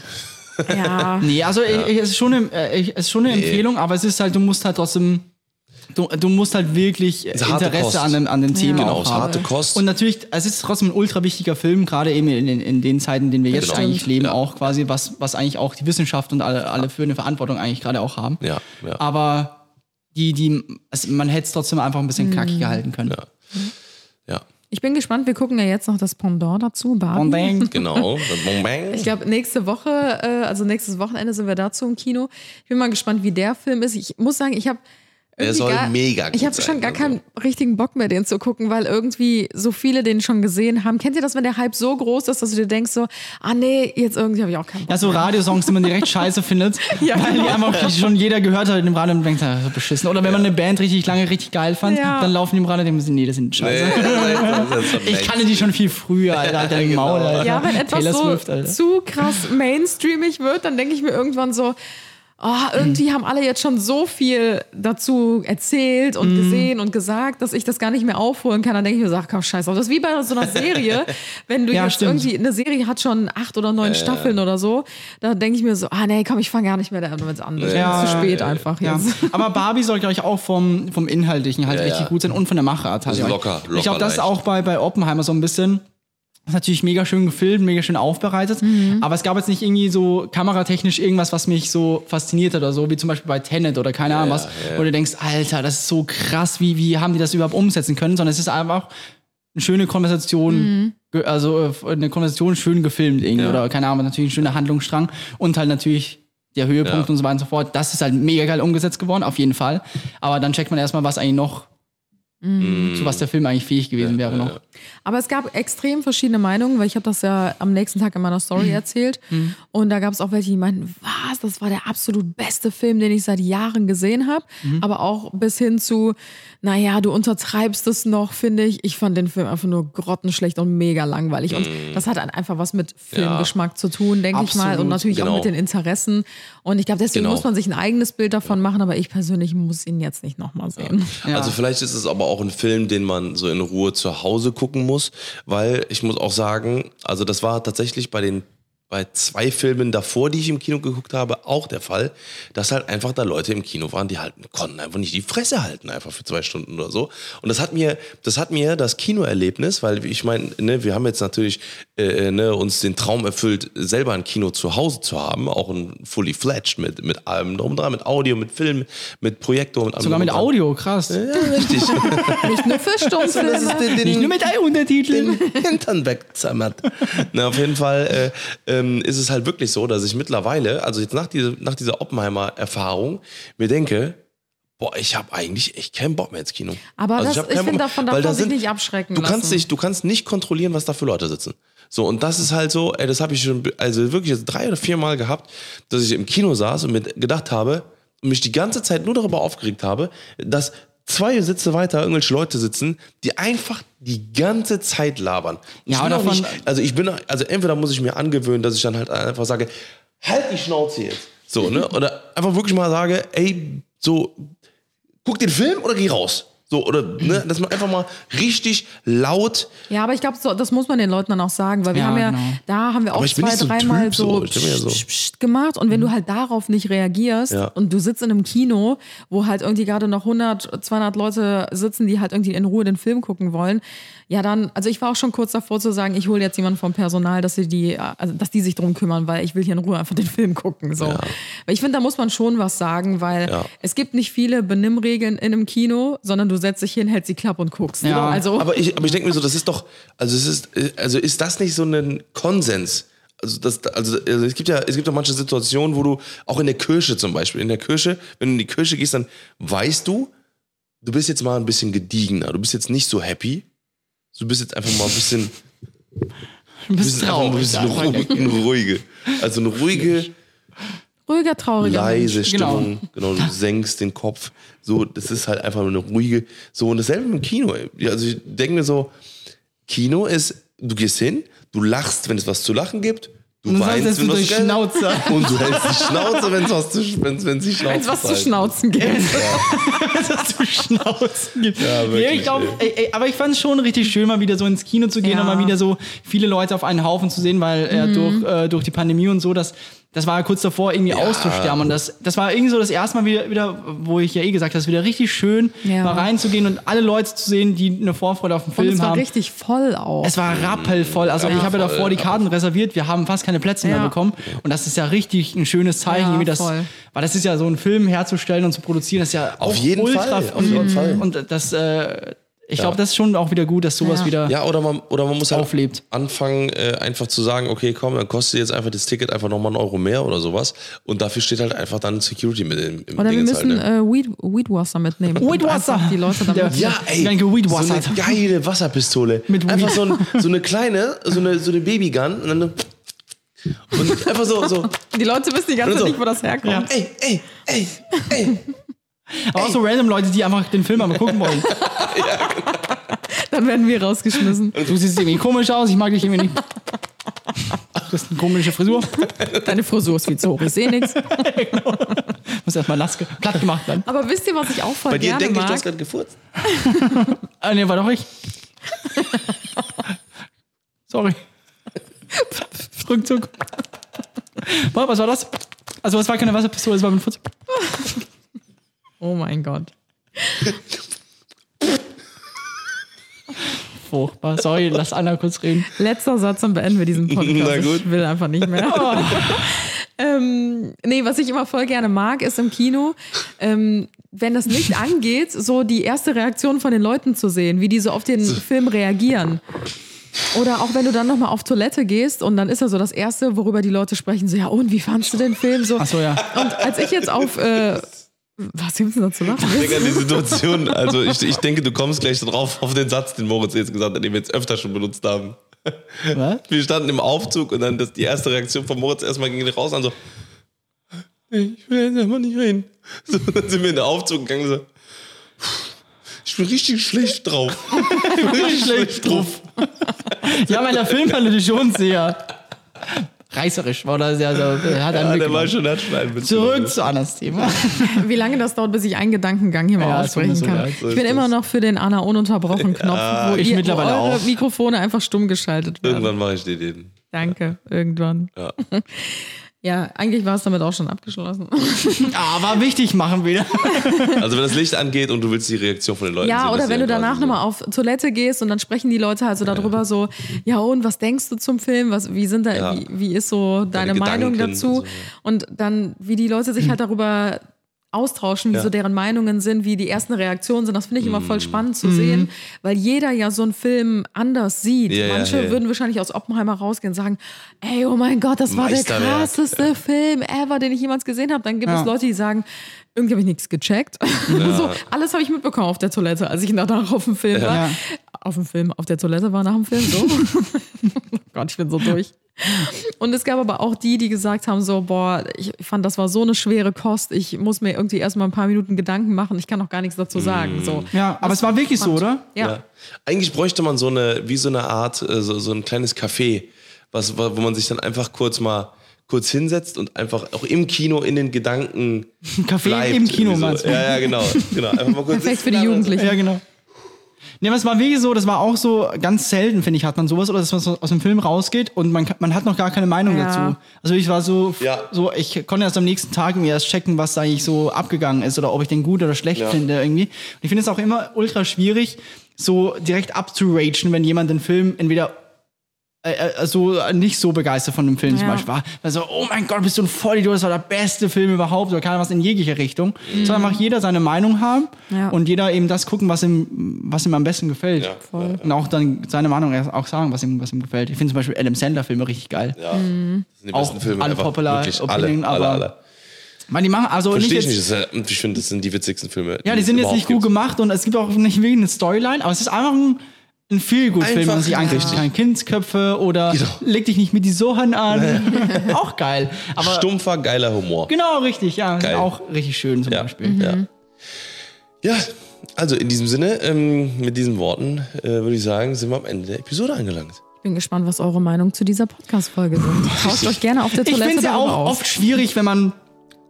Ja.
Nee, also ich, ich, es ist schon eine, äh, ich, es ist schon eine Empfehlung, aber es ist halt, du musst halt trotzdem, du, du musst halt wirklich
harte
Interesse an dem, an dem Thema
Genau,
auch haben.
harte Kost.
Und natürlich, es ist trotzdem ein ultra wichtiger Film, gerade eben in, in, in den Zeiten, in denen wir jetzt
Genau.
eigentlich leben,
Ja.
auch quasi, was, was eigentlich auch die Wissenschaft und alle, alle für eine Verantwortung eigentlich gerade auch haben.
Ja, ja.
Aber die, die, es, man hätte es trotzdem einfach ein bisschen knackiger halten können.
Ja. Ja,
Ich bin gespannt, wir gucken ja jetzt noch das Pendant dazu, Barbie.
Genau.
Ich glaube, nächste Woche, äh, also nächstes Wochenende sind wir dazu im Kino. Ich bin mal gespannt, wie der Film ist. Ich muss sagen, ich habe
Der soll
gar,
mega gut
Ich habe schon gar
also.
keinen richtigen Bock mehr, den zu gucken, weil irgendwie so viele den schon gesehen haben. Kennt ihr das, wenn der Hype so groß ist, dass du dir denkst so, ah nee, jetzt irgendwie habe ich auch keinen Bock.
ja, so Radiosongs, die man direkt scheiße findet,
Ja,
weil die
genau.
einfach schon jeder gehört hat in dem Radio und denkt, ah, so beschissen. Oder wenn man eine Band richtig lange richtig geil fand,
Ja.
dann laufen die im Radio und denken, nee, das sind scheiße.
Schon
Ich kannte die schon viel früher, Alter, Alter im
Genau.
Maul, Alter.
Ja, wenn etwas so
Swift, Alter.
zu krass mainstreamig wird, dann denke ich mir irgendwann so, ah, irgendwie haben alle jetzt schon so viel dazu erzählt
Mhm.
und gesehen und gesagt, dass ich das gar nicht mehr aufholen kann. Dann denke ich mir so, ach komm, scheiß auf. Das ist wie bei so einer Serie. Wenn du
Ja,
jetzt
stimmt.
irgendwie, eine Serie hat schon acht oder neun Staffeln oder so, da denke ich mir so, ah nee, komm, ich fange gar nicht mehr damit an. Das
Ja,
ist zu spät einfach
Ja.
jetzt.
Aber Barbie soll, glaube ich, auch vom, vom Inhaltlichen halt
Ja,
richtig
ja.
gut sein und von der Machart halt.
Also locker,
ich glaube,
locker
das ist auch bei, bei Oppenheimer so ein bisschen. Ist natürlich mega schön gefilmt, mega schön aufbereitet. Aber es gab jetzt nicht irgendwie so kameratechnisch irgendwas, was mich so fasziniert hat oder so, wie zum Beispiel bei Tenet oder keine Ahnung was, wo du denkst, Alter, das ist so krass, wie, wie haben die das überhaupt umsetzen können, sondern es ist einfach eine schöne Konversation, ge- also äh, eine Konversation schön gefilmt irgendwie oder keine Ahnung, natürlich ein schöner Handlungsstrang und halt natürlich der Höhepunkt
Ja.
und so weiter und so fort. Das ist halt mega geil umgesetzt geworden, auf jeden Fall. Aber dann checkt man erstmal, was eigentlich noch, zu was der Film eigentlich fähig gewesen wäre noch.
Aber es gab extrem verschiedene Meinungen, weil ich habe das ja am nächsten Tag in meiner Story erzählt. Und da gab es auch welche, die meinten, was, das war der absolut beste Film, den ich seit Jahren gesehen habe. Aber auch bis hin zu, naja, du untertreibst es noch, finde ich. Ich fand den Film einfach nur grottenschlecht und mega langweilig. Und das hat halt einfach was mit Filmgeschmack zu tun, denke ich mal. Und natürlich auch
genau.
mit den Interessen. Und ich glaube, deswegen
Genau.
muss man sich ein eigenes Bild davon machen. Aber ich persönlich muss ihn jetzt nicht nochmal sehen.
Ja.
Also vielleicht ist es aber auch ein Film, den man so in Ruhe zu Hause gucken muss, weil ich muss auch sagen, also das war tatsächlich bei den bei zwei Filmen davor, die ich im Kino geguckt habe, auch der Fall, dass halt einfach da Leute im Kino waren, die halt konnten einfach nicht die Fresse halten, einfach für zwei Stunden oder so. Und das hat mir, das hat mir das Kinoerlebnis, weil ich meine, ne, wir haben jetzt natürlich äh, ne, uns den Traum erfüllt, selber ein Kino zu Hause zu haben, auch ein fully fledged mit mit allem drum und dran, mit Audio, mit Film, mit Projektor, mit allem
Sogar mit
und dran.
Audio, krass.
Ja, richtig.
Nicht nur für Stummfilme.
Nicht nur mit Untertiteln.
Hintern wegzammert. Na, auf jeden Fall äh, ähm, ist es halt wirklich so, dass ich mittlerweile, also jetzt nach, diese, nach dieser Oppenheimer-Erfahrung, mir denke, boah, ich habe eigentlich echt keinen Bock mehr ins Kino.
Aber
also
das- ich
keinen
finde, davon
weil
darf
da sind-
nicht abschrecken
du kannst
lassen.
nicht, Du kannst nicht kontrollieren, was da für Leute sitzen. So, und das ist halt so, ey, das habe ich schon, also wirklich jetzt drei oder vier Mal gehabt, dass ich im Kino saß und mir gedacht habe und mich die ganze Zeit nur darüber aufgeregt habe, dass zwei Sitze weiter irgendwelche Leute sitzen, die einfach die ganze Zeit labern.
Ja,
ich bin
aber
auch nicht,
davon-
also ich bin, also entweder muss ich mir angewöhnen, dass ich dann halt einfach sage, halt die Schnauze jetzt. So, ne? Oder einfach wirklich mal sage, ey, so, guck den Film oder geh raus. So, oder, ne, dass man einfach mal richtig laut,
Ja, aber ich glaube, so, das muss man den Leuten dann auch sagen, weil wir
Ja,
haben ja,
genau.
da haben wir auch zwei,
so
dreimal so,
so.
Psst, psst gemacht und wenn du halt darauf nicht reagierst
Ja.
und du sitzt in einem Kino, wo halt irgendwie gerade noch 100, 200 Leute sitzen, die halt irgendwie in Ruhe den Film gucken wollen, ja dann, also ich war auch schon kurz davor zu sagen, ich hole jetzt jemanden vom Personal, dass sie die, also dass die sich drum kümmern, weil ich will hier in Ruhe einfach den Film gucken, so. Weil ich finde, da muss man schon was sagen, weil
Ja.
es gibt nicht viele Benimmregeln in einem Kino, sondern du setzt dich hin, hältst die Klappe und guckst.
Ja.
Also,
Aber ich, aber ich denke mir so, das ist doch, also es ist, äh, also ist das nicht so ein Konsens? Also, das, also, also es gibt ja, es gibt ja manche Situationen, wo du, auch in der Kirche zum Beispiel, in der Kirche, wenn du in die Kirche gehst, dann weißt du, du bist jetzt mal ein bisschen gediegener, du bist jetzt nicht so happy, du bist jetzt einfach mal ein bisschen,
Du bist
mal ein
traurig.
bisschen ruhig, eine ruhige, also eine ruhige,
ruhiger, trauriger
leise
Mensch.
Genau.
Stimmung, genau. du senkst den Kopf, so, das ist halt einfach eine ruhige, so, und dasselbe mit dem Kino, also ich denke mir so, Kino ist, du gehst hin, du lachst, wenn es was zu lachen gibt, du
Und
weinst, wenn
du
was geil-
Schnauze.
und du hältst die Schnauze, wenn es was zu, wenn's, wenn's die Schnauze
Wenn es was zu schnauzen gibt.
dass du Schnauzen gibt.
Ja,
nee,
wirklich,
ich glaub, ey, ey, aber ich fand es schon richtig schön, mal wieder so ins Kino zu gehen
Ja.
und mal wieder so viele Leute auf einen Haufen zu sehen, weil äh,
Mhm.
durch, äh, durch die Pandemie und so, das, das war ja kurz davor, irgendwie auszusterben. Und das, das war irgendwie so das erste Mal wieder, wieder, wo ich ja eh gesagt habe, wieder richtig schön,
Ja.
mal reinzugehen und alle Leute zu sehen, die eine Vorfreude auf den
Und
Film
es war
haben.
richtig voll auch.
Es war rappelvoll. Also ich habe ja davor die
ja.
Karten reserviert. Wir haben fast keine Plätze mehr
Ja.
bekommen. Und das ist ja richtig ein schönes Zeichen.
Ja,
irgendwie das,
voll.
weil das ist ja so ein Film herzustellen und zu produzieren, das ist ja
Auf
auch
jeden
ultra
Fall, auf jeden Fall.
Und das, äh, ich glaube, das ist schon auch wieder gut, dass sowas
Ja.
wieder.
Ja, oder man, oder man muss halt
Auflebt.
anfangen, äh, einfach zu sagen, okay, komm, dann kostet jetzt einfach das Ticket einfach nochmal einen Euro mehr oder sowas. Und dafür steht halt einfach dann Security mit im, im
Oder wir
Dingens
müssen
halt, ne?
äh, Weed, Weedwasser mitnehmen.
Weedwasser.
Einfach Die Leute damit.
Ja.
Ja, ey,
Die werden geweedwassert.
so eine geile Wasserpistole.
Mit
einfach
Weed.
so, ein, so eine kleine, so eine, so eine Babygun und dann und einfach so, so,
Die Leute wissen die ganze Zeit
so.
nicht, wo das herkommt.
Ja.
ey, ey, ey, ey.
Aber auch so random Leute, die einfach den Film einmal gucken wollen.
Dann werden wir rausgeschmissen.
Du siehst irgendwie komisch aus, ich mag dich irgendwie nicht. Du hast eine komische Frisur.
Deine Frisur ist viel zu hoch, ich sehe nichts.
Muss erstmal nass platt gemacht werden.
Aber wisst ihr, was ich auch voll
Bei dir
gerne
denke ich, du hast gerade gefurzt.
Ah, nee, war doch ich. Sorry. Rückzug. Boah, was war das? Also, es war keine Wasserpistole, es war mein Fuß.
Oh mein Gott.
Furchtbar. Sorry, lass Anna kurz reden.
Letzter Satz, dann beenden wir diesen Podcast.
Na gut.
Ich will einfach nicht mehr. ähm, nee, was ich immer voll gerne mag, ist im Kino, ähm, wenn das Licht angeht, so die erste Reaktion von den Leuten zu sehen, wie die so auf den Film reagieren. Oder auch wenn du dann nochmal auf Toilette gehst und dann ist ja so das Erste, worüber die Leute sprechen, so, ja und, wie fandst du den Film? So.
Ach so, ja.
Und als ich jetzt auf, äh, was gibt's denn da zu lachen?
Ich denke an die Situation, also ich, ich denke, du kommst gleich drauf auf den Satz, den Moritz jetzt gesagt hat, den wir jetzt öfter schon benutzt haben.
Was?
Wir standen im Aufzug und dann das, die erste Reaktion von Moritz erstmal ging raus an so, "Ey, ich will jetzt einfach nicht reden. So, dann sind wir in den Aufzug gegangen so, ich bin richtig schlecht drauf. Ich bin richtig schlecht drauf.
Ja, weil der Film war natürlich schon sehr reißerisch, war da sehr, sehr, hat
Ja, der war schon, Witz
Zurück zu Annas Thema.
Wie lange das dauert, bis ich einen Gedankengang hier mal
Ja,
aussprechen kann.
ja,
so
ich bin immer noch für den Anna ununterbrochen Knopf, wo,
ich
ihr,
mittlerweile
wo eure
auch.
Mikrofone einfach stumm geschaltet werden.
Irgendwann mache ich dir den.
Danke, irgendwann.
Ja.
Ja, eigentlich war es damit auch schon abgeschlossen.
Ah, war wichtig, machen wir.
Also wenn das Licht angeht und du willst die Reaktion von den Leuten sehen.
Ja,
das
oder wenn du danach nochmal auf Toilette gehst und dann sprechen die Leute halt so darüber so, ja und was denkst du zum Film? Was, wie sind da,
Ja.
wie, wie ist so deine,
Deine
Meinung dazu?
und so, ja.
Und dann, wie die Leute sich halt darüber austauschen, wie
Ja.
so deren Meinungen sind, wie die ersten Reaktionen sind. Das finde ich immer
Mm.
voll spannend zu sehen, weil jeder ja so einen Film anders sieht.
Ja, ja,
Manche
ja.
würden wahrscheinlich aus Oppenheimer rausgehen und sagen, ey, oh mein Gott, das war der krasseste Film ever, den ich jemals gesehen habe. Dann gibt
Ja.
es Leute, die sagen, irgendwie habe ich nichts gecheckt. so, alles habe ich mitbekommen auf der Toilette, als ich danach auf dem Film war.
Ja.
Auf dem Film, auf der Toilette war nach dem Film so. oh Gott, ich bin so durch. Und es gab aber auch die, die gesagt haben: so, boah, ich fand, das war so eine schwere Kost. Ich muss mir irgendwie erstmal ein paar Minuten Gedanken machen. Ich kann noch gar nichts dazu sagen. So.
Ja, aber es war wirklich so, oder?
Ja.
Ja. Eigentlich bräuchte man so eine, wie so eine Art, äh, so, so ein kleines Café, was, wo man sich dann einfach kurz mal kurz hinsetzt und einfach auch im Kino in den Gedanken.
Ein Café
bleibt.
im Kino,
so.
meinst du?
Ja, ja, genau. genau. Einfach mal kurz
Perfekt für die Jugendlichen.
Ja, genau. Nee, aber es war wirklich so, das war auch so, ganz selten, finde ich, hat man sowas, oder dass man so aus dem Film rausgeht und man, man hat noch gar keine Meinung
Ja.
dazu. Also ich war so,
Ja.
so, ich konnte erst am nächsten Tag mir erst checken, was da eigentlich so abgegangen ist oder ob ich den gut oder schlecht
Ja.
finde irgendwie. Und ich finde es auch immer ultra schwierig, so direkt abzuragen, wenn jemand den Film entweder äh, äh, so nicht so begeistert von dem Film zum
Ja.
Beispiel war. Also, oh mein Gott, bist du ein Vollidiot, das war der beste Film überhaupt oder keine was in jegliche Richtung. Sondern einfach jeder seine Meinung haben
Ja.
und jeder eben das gucken, was ihm, was ihm am besten gefällt.
Ja,
Voll.
Und auch dann seine Meinung erst auch sagen, was ihm, was ihm gefällt. Ich finde zum Beispiel Adam Sandler-Filme richtig geil.
Ja, das sind die
Auch
besten Filme. einfach.
unpopular
Wirklich
opinion,
alle, alle, alle.
Weil die machen, also
Verstehe ich
nicht
nicht.
jetzt,
Das ist ja, ich finde, das sind die witzigsten Filme.
ja, die sind jetzt nicht gut
überhaupt
gemacht und es gibt auch nicht wirklich eine Storyline, aber es ist einfach ein, ein Feel-Good-Film, wenn man sich anguckt.
richtig.
Kein Kindsköpfe oder
Genau.
leg dich nicht mit die Sohan an. auch geil. Aber
Stumpfer, geiler Humor.
genau, richtig, ja.
Geil.
Auch richtig schön zum
Ja.
Beispiel.
Ja. ja, also in diesem Sinne, ähm, mit diesen Worten äh, würde ich sagen, sind wir am Ende der Episode angelangt.
Ich bin gespannt, was eure Meinung zu dieser Podcast-Folge sind. Tauscht euch gerne auf der
Ich
Toilette
finde es ja auch
aus.
oft schwierig, wenn man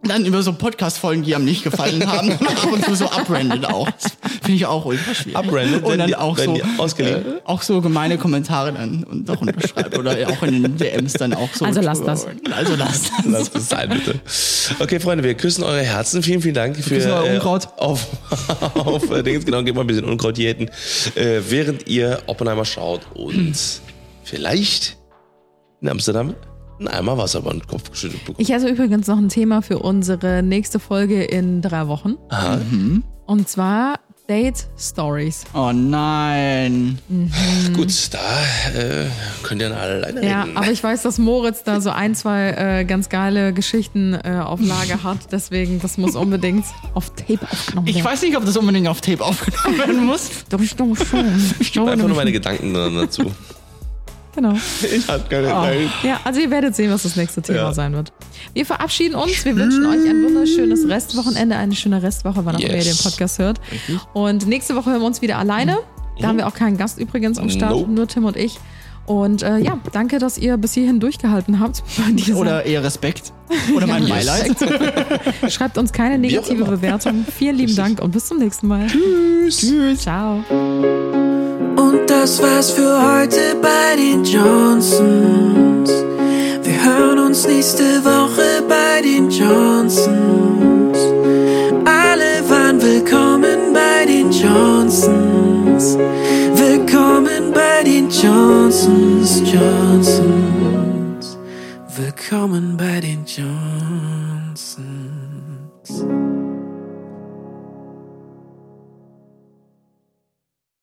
dann über so Podcast-Folgen, die einem nicht gefallen haben, ab und zu so abrandet auch. Das Finde ich auch ultra schwierig.
Abrandet,
und dann
die-
auch so, äh, auch so gemeine Kommentare dann und doch unterschreibt oder auch in den DMs dann auch so.
Also lasst das.
Also lasst das.
Lasst es sein, bitte. Okay, Freunde, wir küssen eure Herzen. Vielen, vielen Dank für
küssen euer Unkraut.
auf, auf äh, Dings. Genau, gebt mal ein bisschen Unkraut jäten, äh, während ihr Oppenheimer schaut und vielleicht in Amsterdam ein Eimer Wasser über den Kopf geschüttet bekommt.
Ich hätte übrigens noch ein Thema für unsere nächste Folge in drei Wochen.
Aha.
Und zwar Date Stories.
Oh nein.
Gut, da äh, könnt ihr dann alle alleine
Ja,
reden.
aber ich weiß, dass Moritz da so ein, zwei äh, ganz geile Geschichten äh, auf Lager hat. Deswegen, das muss unbedingt auf Tape aufgenommen
Ich
werden.
weiß nicht, ob das unbedingt auf Tape aufgenommen werden muss.
Doch, ich glaube schon. Ich glaube
Einfach nur meine Gedanken dann dazu.
Genau.
Ich hab keine Zeit.
Ja, also ihr werdet sehen, was das nächste Thema
Ja.
sein wird. Wir verabschieden uns. Wir wünschen euch ein wunderschönes Restwochenende, eine schöne Restwoche, wann auch immer ihr
Yes.
den Podcast hört. Und nächste Woche hören wir uns wieder alleine. Da haben wir auch keinen Gast übrigens am Start,
Nope.
nur Tim und ich. Und äh, ja, danke, dass ihr bis hierhin durchgehalten habt.
Oder eher Respekt. Oder mein Beileid.
Schreibt uns keine negative. Bewertung. Vielen lieben Dank und bis zum nächsten Mal. Tschüss. Tschüss. Ciao.
Und das war's für heute bei den Johnsons. Wir hören uns nächste Woche bei den Johnsons. Alle waren willkommen bei den Johnsons. Willkommen bei den Johnsons, Johnsons. Willkommen bei den Johnsons.